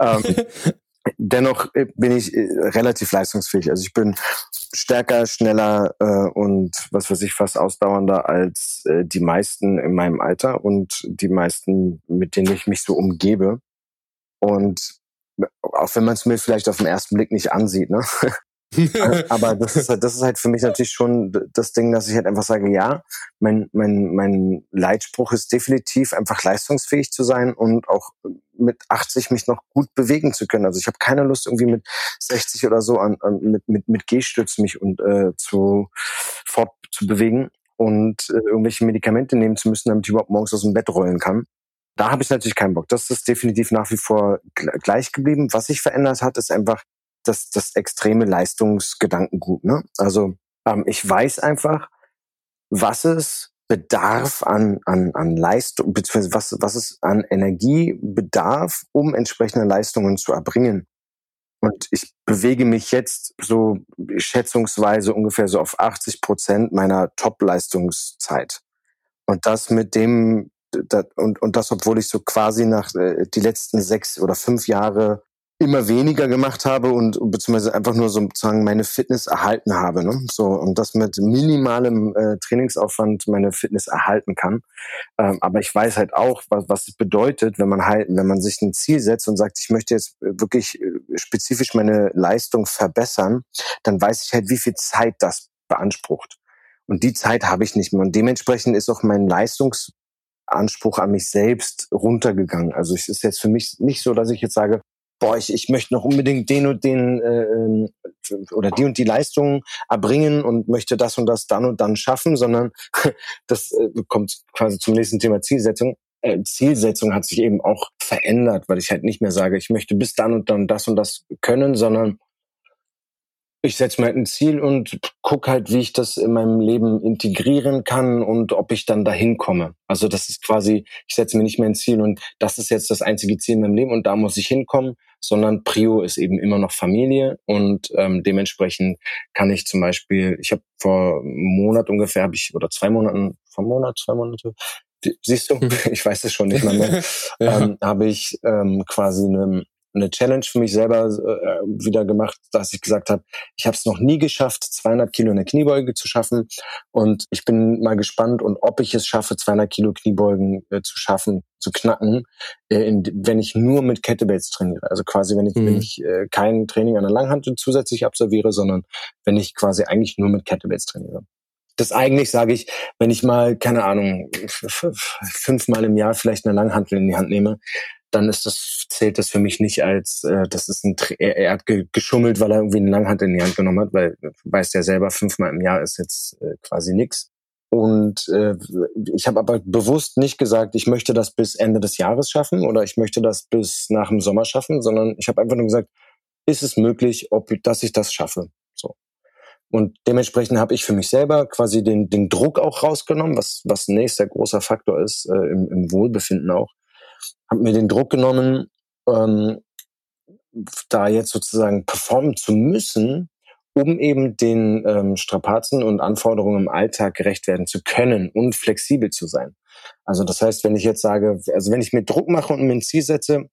Speaker 2: ähm, dennoch äh, bin ich äh, relativ leistungsfähig. Also ich bin stärker, schneller äh, und was weiß ich fast ausdauernder als äh, die meisten in meinem Alter und die meisten, mit denen ich mich so umgebe. Und auch wenn man es mir vielleicht auf den ersten Blick nicht ansieht, ne? Aber das ist halt, das ist halt für mich natürlich schon das Ding, dass ich halt einfach sage, ja, mein, mein, mein Leitspruch ist definitiv einfach leistungsfähig zu sein und auch mit 80 mich noch gut bewegen zu können. Also ich habe keine Lust irgendwie mit 60 oder so an, an mit, mit, mit Gehstütz mich und äh, zu fort zu bewegen und äh, irgendwelche Medikamente nehmen zu müssen, damit ich überhaupt morgens aus dem Bett rollen kann. Da habe ich natürlich keinen Bock. Das ist definitiv nach wie vor gleich geblieben. Was sich verändert hat, ist einfach das, das extreme Leistungsgedankengut. Ne? Also ähm, ich weiß einfach, was es bedarf an, an, an Leistung, beziehungsweise was, was es an Energie bedarf, um entsprechende Leistungen zu erbringen. Und ich bewege mich jetzt so schätzungsweise ungefähr so auf 80 Prozent meiner Top-Leistungszeit. Und das mit dem, und, und das, obwohl ich so quasi nach äh, die letzten sechs oder fünf Jahre immer weniger gemacht habe und beziehungsweise einfach nur sozusagen meine Fitness erhalten habe. Ne? So und das mit minimalem äh, Trainingsaufwand meine Fitness erhalten kann. Ähm, aber ich weiß halt auch, was, was es bedeutet, wenn man halt, wenn man sich ein Ziel setzt und sagt, ich möchte jetzt wirklich äh, spezifisch meine Leistung verbessern, dann weiß ich halt, wie viel Zeit das beansprucht. Und die Zeit habe ich nicht mehr. Und dementsprechend ist auch mein Leistungsanspruch an mich selbst runtergegangen. Also es ist jetzt für mich nicht so, dass ich jetzt sage, boah, ich, ich möchte noch unbedingt den und den äh, ähm, oder die und die Leistungen erbringen und möchte das und das dann und dann schaffen, sondern das äh, kommt quasi zum nächsten Thema Zielsetzung. Äh, Zielsetzung hat sich eben auch verändert, weil ich halt nicht mehr sage, ich möchte bis dann und dann das und das können, sondern ich setze mir halt ein Ziel und gucke halt, wie ich das in meinem Leben integrieren kann und ob ich dann dahin komme. Also das ist quasi, ich setze mir nicht mehr ein Ziel und das ist jetzt das einzige Ziel in meinem Leben und da muss ich hinkommen, sondern Prio ist eben immer noch Familie und ähm, dementsprechend kann ich zum Beispiel, ich habe vor einem Monat ungefähr, habe ich oder zwei Monaten, vor einem Monat, zwei Monate, siehst du, mhm. ich weiß es schon nicht mehr, mehr ja. ähm, habe ich ähm, quasi eine eine Challenge für mich selber äh, wieder gemacht, dass ich gesagt habe, ich habe es noch nie geschafft, 200 Kilo in der Kniebeuge zu schaffen und ich bin mal gespannt und ob ich es schaffe, 200 Kilo Kniebeugen äh, zu schaffen, zu knacken, äh, in, wenn ich nur mit Kettlebells trainiere. Also quasi, wenn ich, mhm. wenn ich äh, kein Training an der Langhantel zusätzlich absolviere, sondern wenn ich quasi eigentlich nur mit Kettlebells trainiere das eigentlich sage ich, wenn ich mal, keine Ahnung, fünfmal im Jahr vielleicht eine Langhantel in die Hand nehme, dann ist das, zählt das für mich nicht als, äh, das ist ein, er, er hat ge, geschummelt, weil er irgendwie eine Langhand in die Hand genommen hat, weil weiß der selber, fünfmal im Jahr ist jetzt äh, quasi nix. Und äh, ich habe aber bewusst nicht gesagt, ich möchte das bis Ende des Jahres schaffen oder ich möchte das bis nach dem Sommer schaffen, sondern ich habe einfach nur gesagt, ist es möglich, ob dass ich das schaffe? So. Und dementsprechend habe ich für mich selber quasi den, den Druck auch rausgenommen, was, was nächster großer Faktor ist, äh, im, im Wohlbefinden auch habe mir den Druck genommen, ähm, da jetzt sozusagen performen zu müssen, um eben den ähm, Strapazen und Anforderungen im Alltag gerecht werden zu können und flexibel zu sein. Also das heißt, wenn ich jetzt sage, also wenn ich mir Druck mache und mir ein Ziel setze,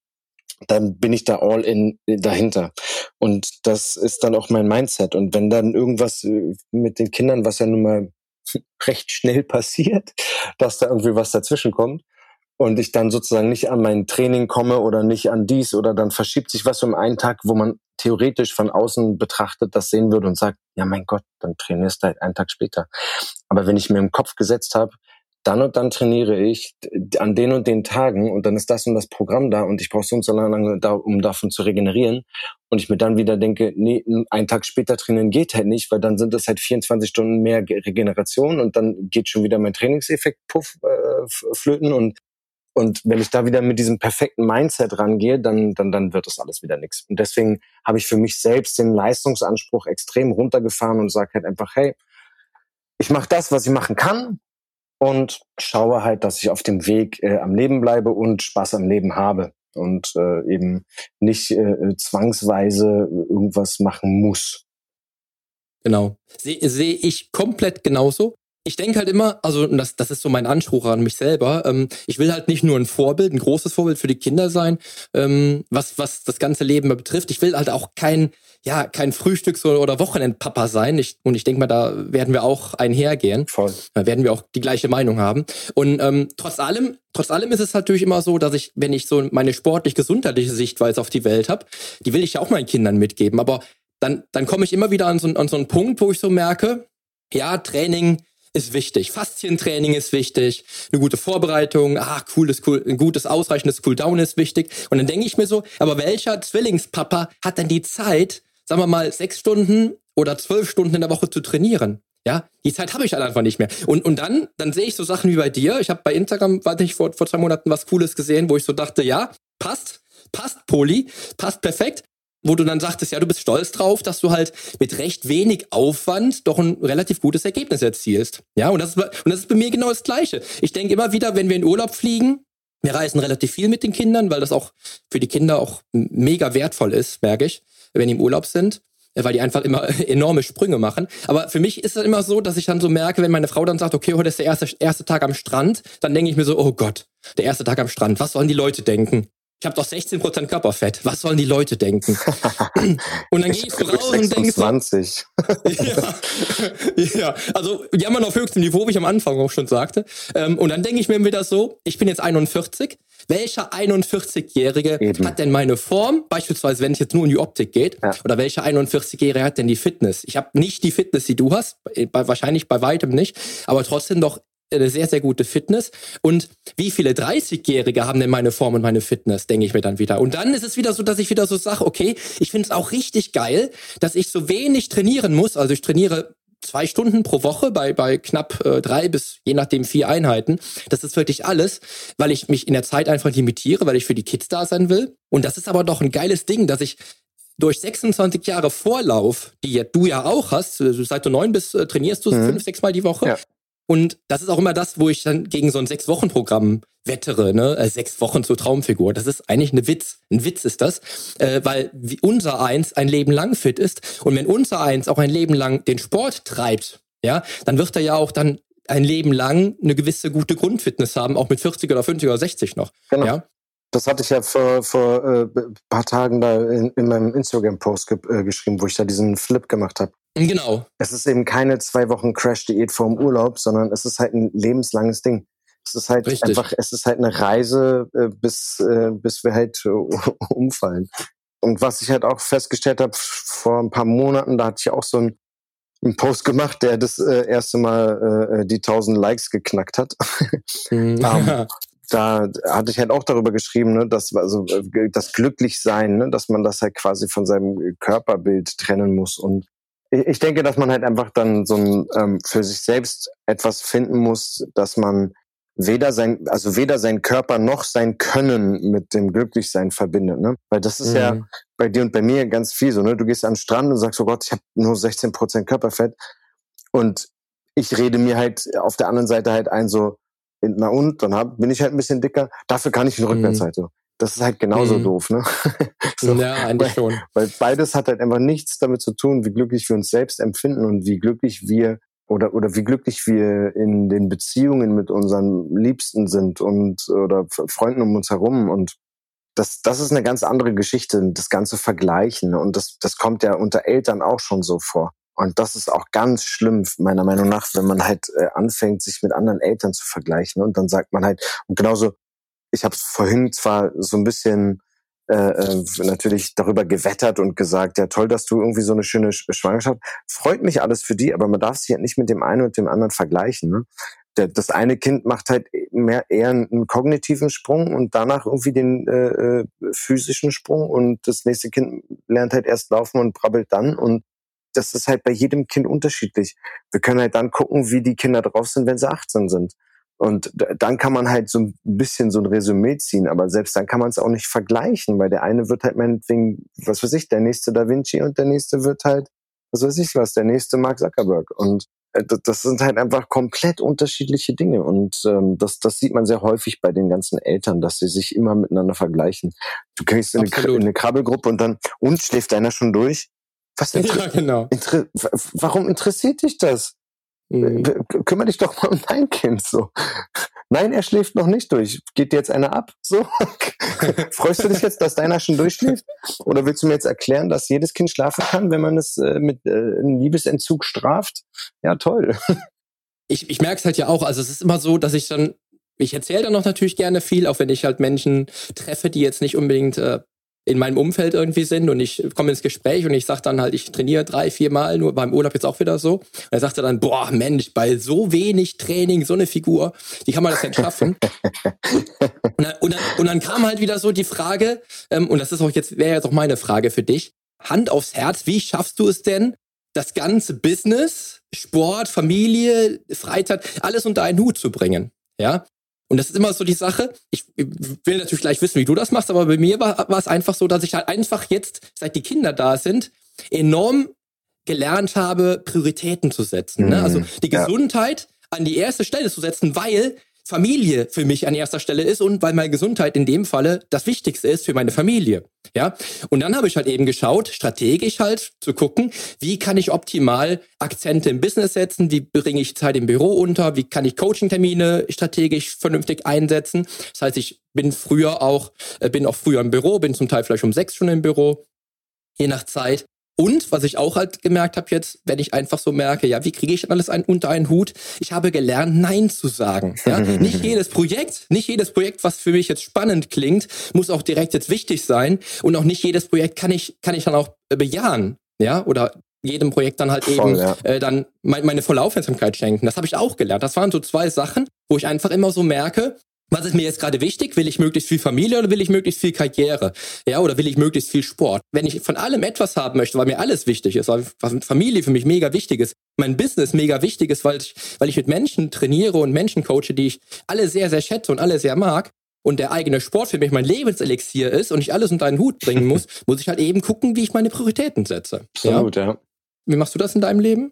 Speaker 2: dann bin ich da all in dahinter. Und das ist dann auch mein Mindset. Und wenn dann irgendwas äh, mit den Kindern, was ja nun mal recht schnell passiert, dass da irgendwie was dazwischen kommt, und ich dann sozusagen nicht an mein Training komme oder nicht an dies oder dann verschiebt sich was um einen Tag, wo man theoretisch von außen betrachtet das sehen würde und sagt, ja mein Gott, dann trainierst du halt einen Tag später. Aber wenn ich mir im Kopf gesetzt habe, dann und dann trainiere ich an den und den Tagen und dann ist das und das Programm da und ich brauche so und so lange, da, um davon zu regenerieren und ich mir dann wieder denke, nee, einen Tag später trainieren geht halt nicht, weil dann sind es halt 24 Stunden mehr Regeneration und dann geht schon wieder mein Trainingseffekt puff äh, flöten und und wenn ich da wieder mit diesem perfekten Mindset rangehe, dann, dann, dann wird das alles wieder nichts. Und deswegen habe ich für mich selbst den Leistungsanspruch extrem runtergefahren und sage halt einfach, hey, ich mache das, was ich machen kann und schaue halt, dass ich auf dem Weg äh, am Leben bleibe und Spaß am Leben habe und äh, eben nicht äh, zwangsweise irgendwas machen muss.
Speaker 1: Genau. Sehe seh ich komplett genauso ich denke halt immer, also das, das ist so mein Anspruch an mich selber. Ähm, ich will halt nicht nur ein Vorbild, ein großes Vorbild für die Kinder sein, ähm, was, was das ganze Leben betrifft. Ich will halt auch kein, ja, kein Frühstücks- oder Wochenendpapa sein. Ich, und ich denke mal, da werden wir auch einhergehen.
Speaker 2: Voll.
Speaker 1: Da werden wir auch die gleiche Meinung haben. Und ähm, trotz allem, trotz allem ist es natürlich immer so, dass ich, wenn ich so meine sportlich-gesundheitliche Sichtweise auf die Welt habe, die will ich ja auch meinen Kindern mitgeben. Aber dann, dann komme ich immer wieder an so, an so einen Punkt, wo ich so merke, ja, Training ist wichtig. Faszientraining ist wichtig. Eine gute Vorbereitung, ah, cool, ist cool, ein gutes, ausreichendes Cooldown ist wichtig. Und dann denke ich mir so, aber welcher Zwillingspapa hat denn die Zeit, sagen wir mal, sechs Stunden oder zwölf Stunden in der Woche zu trainieren? Ja, die Zeit habe ich halt einfach nicht mehr. Und, und dann, dann sehe ich so Sachen wie bei dir. Ich habe bei Instagram, warte ich, vor, vor zwei Monaten was Cooles gesehen, wo ich so dachte, ja, passt, passt Poli, passt perfekt wo du dann sagtest, ja, du bist stolz drauf, dass du halt mit recht wenig Aufwand doch ein relativ gutes Ergebnis erzielst. Ja, und das ist, und das ist bei mir genau das Gleiche. Ich denke immer wieder, wenn wir in Urlaub fliegen, wir reisen relativ viel mit den Kindern, weil das auch für die Kinder auch mega wertvoll ist, merke ich, wenn die im Urlaub sind weil die einfach immer enorme Sprünge machen. Aber für mich ist es immer so, dass ich dann so merke, wenn meine Frau dann sagt, okay, heute ist der erste, erste Tag am Strand, dann denke ich mir so, oh Gott, der erste Tag am Strand, was sollen die Leute denken? Ich habe doch 16% Körperfett. Was sollen die Leute denken? und dann gehe ich so raus und denke so, ja, ja, also jammern auf höchstem Niveau, wie ich am Anfang auch schon sagte. Ähm, und dann denke ich mir wieder so, ich bin jetzt 41. Welcher 41-Jährige hat denn meine Form? Beispielsweise, wenn es jetzt nur um die Optik geht. Ja. Oder welcher 41-Jährige hat denn die Fitness? Ich habe nicht die Fitness, die du hast. Bei, wahrscheinlich bei weitem nicht. Aber trotzdem doch eine sehr, sehr gute Fitness. Und wie viele 30-Jährige haben denn meine Form und meine Fitness, denke ich mir dann wieder. Und dann ist es wieder so, dass ich wieder so sage, okay, ich finde es auch richtig geil, dass ich so wenig trainieren muss. Also ich trainiere zwei Stunden pro Woche bei, bei knapp äh, drei bis je nachdem vier Einheiten. Das ist wirklich alles, weil ich mich in der Zeit einfach limitiere, weil ich für die Kids da sein will. Und das ist aber doch ein geiles Ding, dass ich durch 26 Jahre Vorlauf, die du ja auch hast, seit du neun bist, äh, trainierst du mhm. fünf, sechs Mal die Woche. Ja. Und das ist auch immer das, wo ich dann gegen so ein Sechs-Wochen-Programm wettere, ne? Äh, sechs Wochen zur Traumfigur. Das ist eigentlich eine Witz. Ein Witz ist das, äh, weil unser Eins ein Leben lang fit ist. Und wenn unser Eins auch ein Leben lang den Sport treibt, ja, dann wird er ja auch dann ein Leben lang eine gewisse gute Grundfitness haben, auch mit 40 oder 50 oder 60 noch. Genau. Ja?
Speaker 2: Das hatte ich ja vor, vor äh, paar Tagen da in, in meinem Instagram-Post ge äh, geschrieben, wo ich da diesen Flip gemacht habe.
Speaker 1: Genau.
Speaker 2: Es ist eben keine zwei Wochen Crash-Diät vorm Urlaub, sondern es ist halt ein lebenslanges Ding. Es ist halt Richtig. einfach, es ist halt eine Reise, äh, bis, äh, bis wir halt äh, umfallen. Und was ich halt auch festgestellt habe vor ein paar Monaten, da hatte ich auch so ein einen Post gemacht, der das äh, erste Mal äh, die 1000 Likes geknackt hat. Mhm. um, da hatte ich halt auch darüber geschrieben, ne, dass also äh, das Glücklichsein, ne, dass man das halt quasi von seinem Körperbild trennen muss. Und ich denke, dass man halt einfach dann so ein, ähm, für sich selbst etwas finden muss, dass man weder sein, also weder sein Körper noch sein Können mit dem Glücklichsein verbindet, ne? Weil das ist mhm. ja bei dir und bei mir ganz viel so, ne? Du gehst am Strand und sagst, oh Gott, ich habe nur 16 Prozent Körperfett und ich rede mir halt auf der anderen Seite halt ein so, na und, dann hab, bin ich halt ein bisschen dicker, dafür kann ich eine Rückwärtsseite. Mhm. Das ist halt genauso mhm. doof, ne?
Speaker 1: so, ja, eigentlich schon.
Speaker 2: Weil beides hat halt einfach nichts damit zu tun, wie glücklich wir uns selbst empfinden und wie glücklich wir oder, oder wie glücklich wir in den Beziehungen mit unseren Liebsten sind und oder Freunden um uns herum und das, das ist eine ganz andere Geschichte, das ganze Vergleichen und das, das kommt ja unter Eltern auch schon so vor. Und das ist auch ganz schlimm, meiner Meinung nach, wenn man halt äh, anfängt, sich mit anderen Eltern zu vergleichen. Und dann sagt man halt, und genauso, ich habe vorhin zwar so ein bisschen äh, äh, natürlich darüber gewettert und gesagt, ja toll, dass du irgendwie so eine schöne Schwangerschaft. Freut mich alles für die, aber man darf sich ja nicht mit dem einen und dem anderen vergleichen. Ne? Der, das eine Kind macht halt mehr eher einen kognitiven Sprung und danach irgendwie den äh, äh, physischen Sprung und das nächste Kind lernt halt erst laufen und brabbelt dann und das ist halt bei jedem Kind unterschiedlich. Wir können halt dann gucken, wie die Kinder drauf sind, wenn sie 18 sind. Und dann kann man halt so ein bisschen so ein Resümee ziehen, aber selbst dann kann man es auch nicht vergleichen, weil der eine wird halt meinetwegen, was weiß ich, der nächste Da Vinci und der nächste wird halt, was weiß ich was, der nächste Mark Zuckerberg. Und äh, das sind halt einfach komplett unterschiedliche Dinge. Und ähm, das, das sieht man sehr häufig bei den ganzen Eltern, dass sie sich immer miteinander vergleichen. Du gehst in eine, in eine Krabbelgruppe und dann, und schläft einer schon durch? Was
Speaker 1: ja, genau.
Speaker 2: Inter warum interessiert dich das? Mhm. Kümmere dich doch mal um dein Kind so. Nein, er schläft noch nicht durch. Geht jetzt einer ab? So? Freust du dich jetzt, dass deiner schon durchschläft? Oder willst du mir jetzt erklären, dass jedes Kind schlafen kann, wenn man es äh, mit äh, einem Liebesentzug straft? Ja, toll.
Speaker 1: Ich, ich merke es halt ja auch. Also es ist immer so, dass ich dann ich erzähle dann noch natürlich gerne viel, auch wenn ich halt Menschen treffe, die jetzt nicht unbedingt äh, in meinem Umfeld irgendwie sind und ich komme ins Gespräch und ich sage dann halt, ich trainiere drei, vier Mal, nur beim Urlaub jetzt auch wieder so. Und er sagte dann, boah, Mensch, bei so wenig Training, so eine Figur, wie kann man das denn schaffen? und, dann, und, dann, und dann kam halt wieder so die Frage, ähm, und das ist auch jetzt, wäre jetzt auch meine Frage für dich, Hand aufs Herz, wie schaffst du es denn, das ganze Business, Sport, Familie, Freizeit, alles unter einen Hut zu bringen? Ja, und das ist immer so die Sache. Ich will natürlich gleich wissen, wie du das machst, aber bei mir war, war es einfach so, dass ich halt einfach jetzt, seit die Kinder da sind, enorm gelernt habe, Prioritäten zu setzen. Ne? Also die Gesundheit ja. an die erste Stelle zu setzen, weil Familie für mich an erster Stelle ist und weil meine Gesundheit in dem Falle das Wichtigste ist für meine Familie. Ja, und dann habe ich halt eben geschaut, strategisch halt zu gucken, wie kann ich optimal Akzente im Business setzen, wie bringe ich Zeit im Büro unter, wie kann ich Coaching-Termine strategisch vernünftig einsetzen. Das heißt, ich bin früher auch, äh, bin auch früher im Büro, bin zum Teil vielleicht um sechs schon im Büro, je nach Zeit. Und was ich auch halt gemerkt habe jetzt, wenn ich einfach so merke, ja, wie kriege ich alles ein, unter einen Hut? Ich habe gelernt, Nein zu sagen. Ja? nicht jedes Projekt, nicht jedes Projekt, was für mich jetzt spannend klingt, muss auch direkt jetzt wichtig sein. Und auch nicht jedes Projekt kann ich, kann ich dann auch bejahen. Ja, oder jedem Projekt dann halt Voll, eben ja. äh, dann mein, meine volle Aufmerksamkeit schenken. Das habe ich auch gelernt. Das waren so zwei Sachen, wo ich einfach immer so merke, was ist mir jetzt gerade wichtig? Will ich möglichst viel Familie oder will ich möglichst viel Karriere? Ja, oder will ich möglichst viel Sport? Wenn ich von allem etwas haben möchte, weil mir alles wichtig ist, weil Familie für mich mega wichtig ist, mein Business mega wichtig ist, weil ich, weil ich mit Menschen trainiere und Menschen coache, die ich alle sehr, sehr schätze und alle sehr mag, und der eigene Sport für mich mein Lebenselixier ist und ich alles unter einen Hut bringen muss, muss ich halt eben gucken, wie ich meine Prioritäten setze.
Speaker 2: Absolut, ja. ja.
Speaker 1: Wie machst du das in deinem Leben?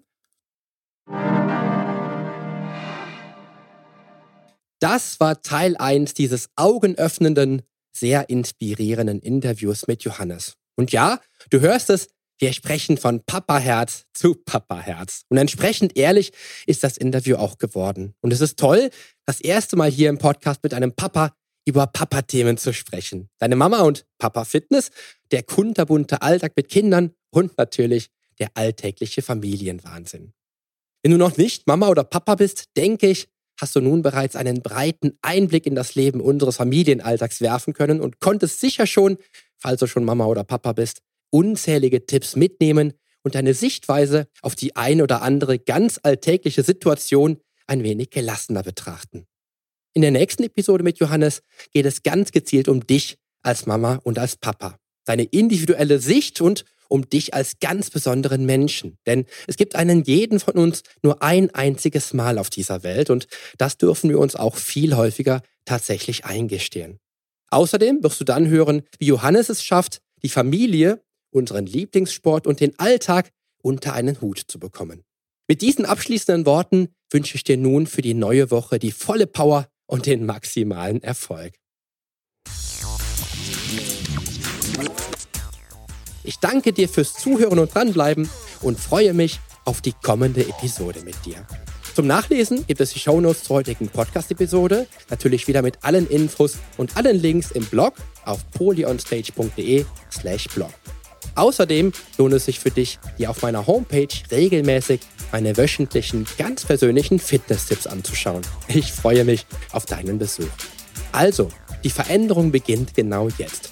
Speaker 1: Das war Teil 1 dieses augenöffnenden, sehr inspirierenden Interviews mit Johannes. Und ja, du hörst es, wir sprechen von Papa-Herz zu Papa-Herz. Und entsprechend ehrlich ist das Interview auch geworden. Und es ist toll, das erste Mal hier im Podcast mit einem Papa über Papa-Themen zu sprechen. Deine Mama und Papa Fitness, der kunterbunte Alltag mit Kindern und natürlich der alltägliche Familienwahnsinn. Wenn du noch nicht Mama oder Papa bist, denke ich, hast du nun bereits einen breiten Einblick in das Leben unseres Familienalltags werfen können und konntest sicher schon, falls du schon Mama oder Papa bist, unzählige Tipps mitnehmen und deine Sichtweise auf die ein oder andere ganz alltägliche Situation ein wenig gelassener betrachten. In der nächsten Episode mit Johannes geht es ganz gezielt um dich als Mama und als Papa, deine individuelle Sicht und um dich als ganz besonderen Menschen. Denn es gibt einen jeden von uns nur ein einziges Mal auf dieser Welt und das dürfen wir uns auch viel häufiger tatsächlich eingestehen. Außerdem wirst du dann hören, wie Johannes es schafft, die Familie, unseren Lieblingssport und den Alltag unter einen Hut zu bekommen. Mit diesen abschließenden Worten wünsche ich dir nun für die neue Woche die volle Power und den maximalen Erfolg. Ich danke dir fürs Zuhören und dranbleiben und freue mich auf die kommende Episode mit dir. Zum Nachlesen gibt es die Shownotes zur heutigen Podcast-Episode, natürlich wieder mit allen Infos und allen Links im Blog auf polyonstage.de slash blog. Außerdem lohnt es sich für dich, dir auf meiner Homepage regelmäßig meine wöchentlichen, ganz persönlichen Fitness-Tipps anzuschauen. Ich freue mich auf deinen Besuch. Also, die Veränderung beginnt genau jetzt.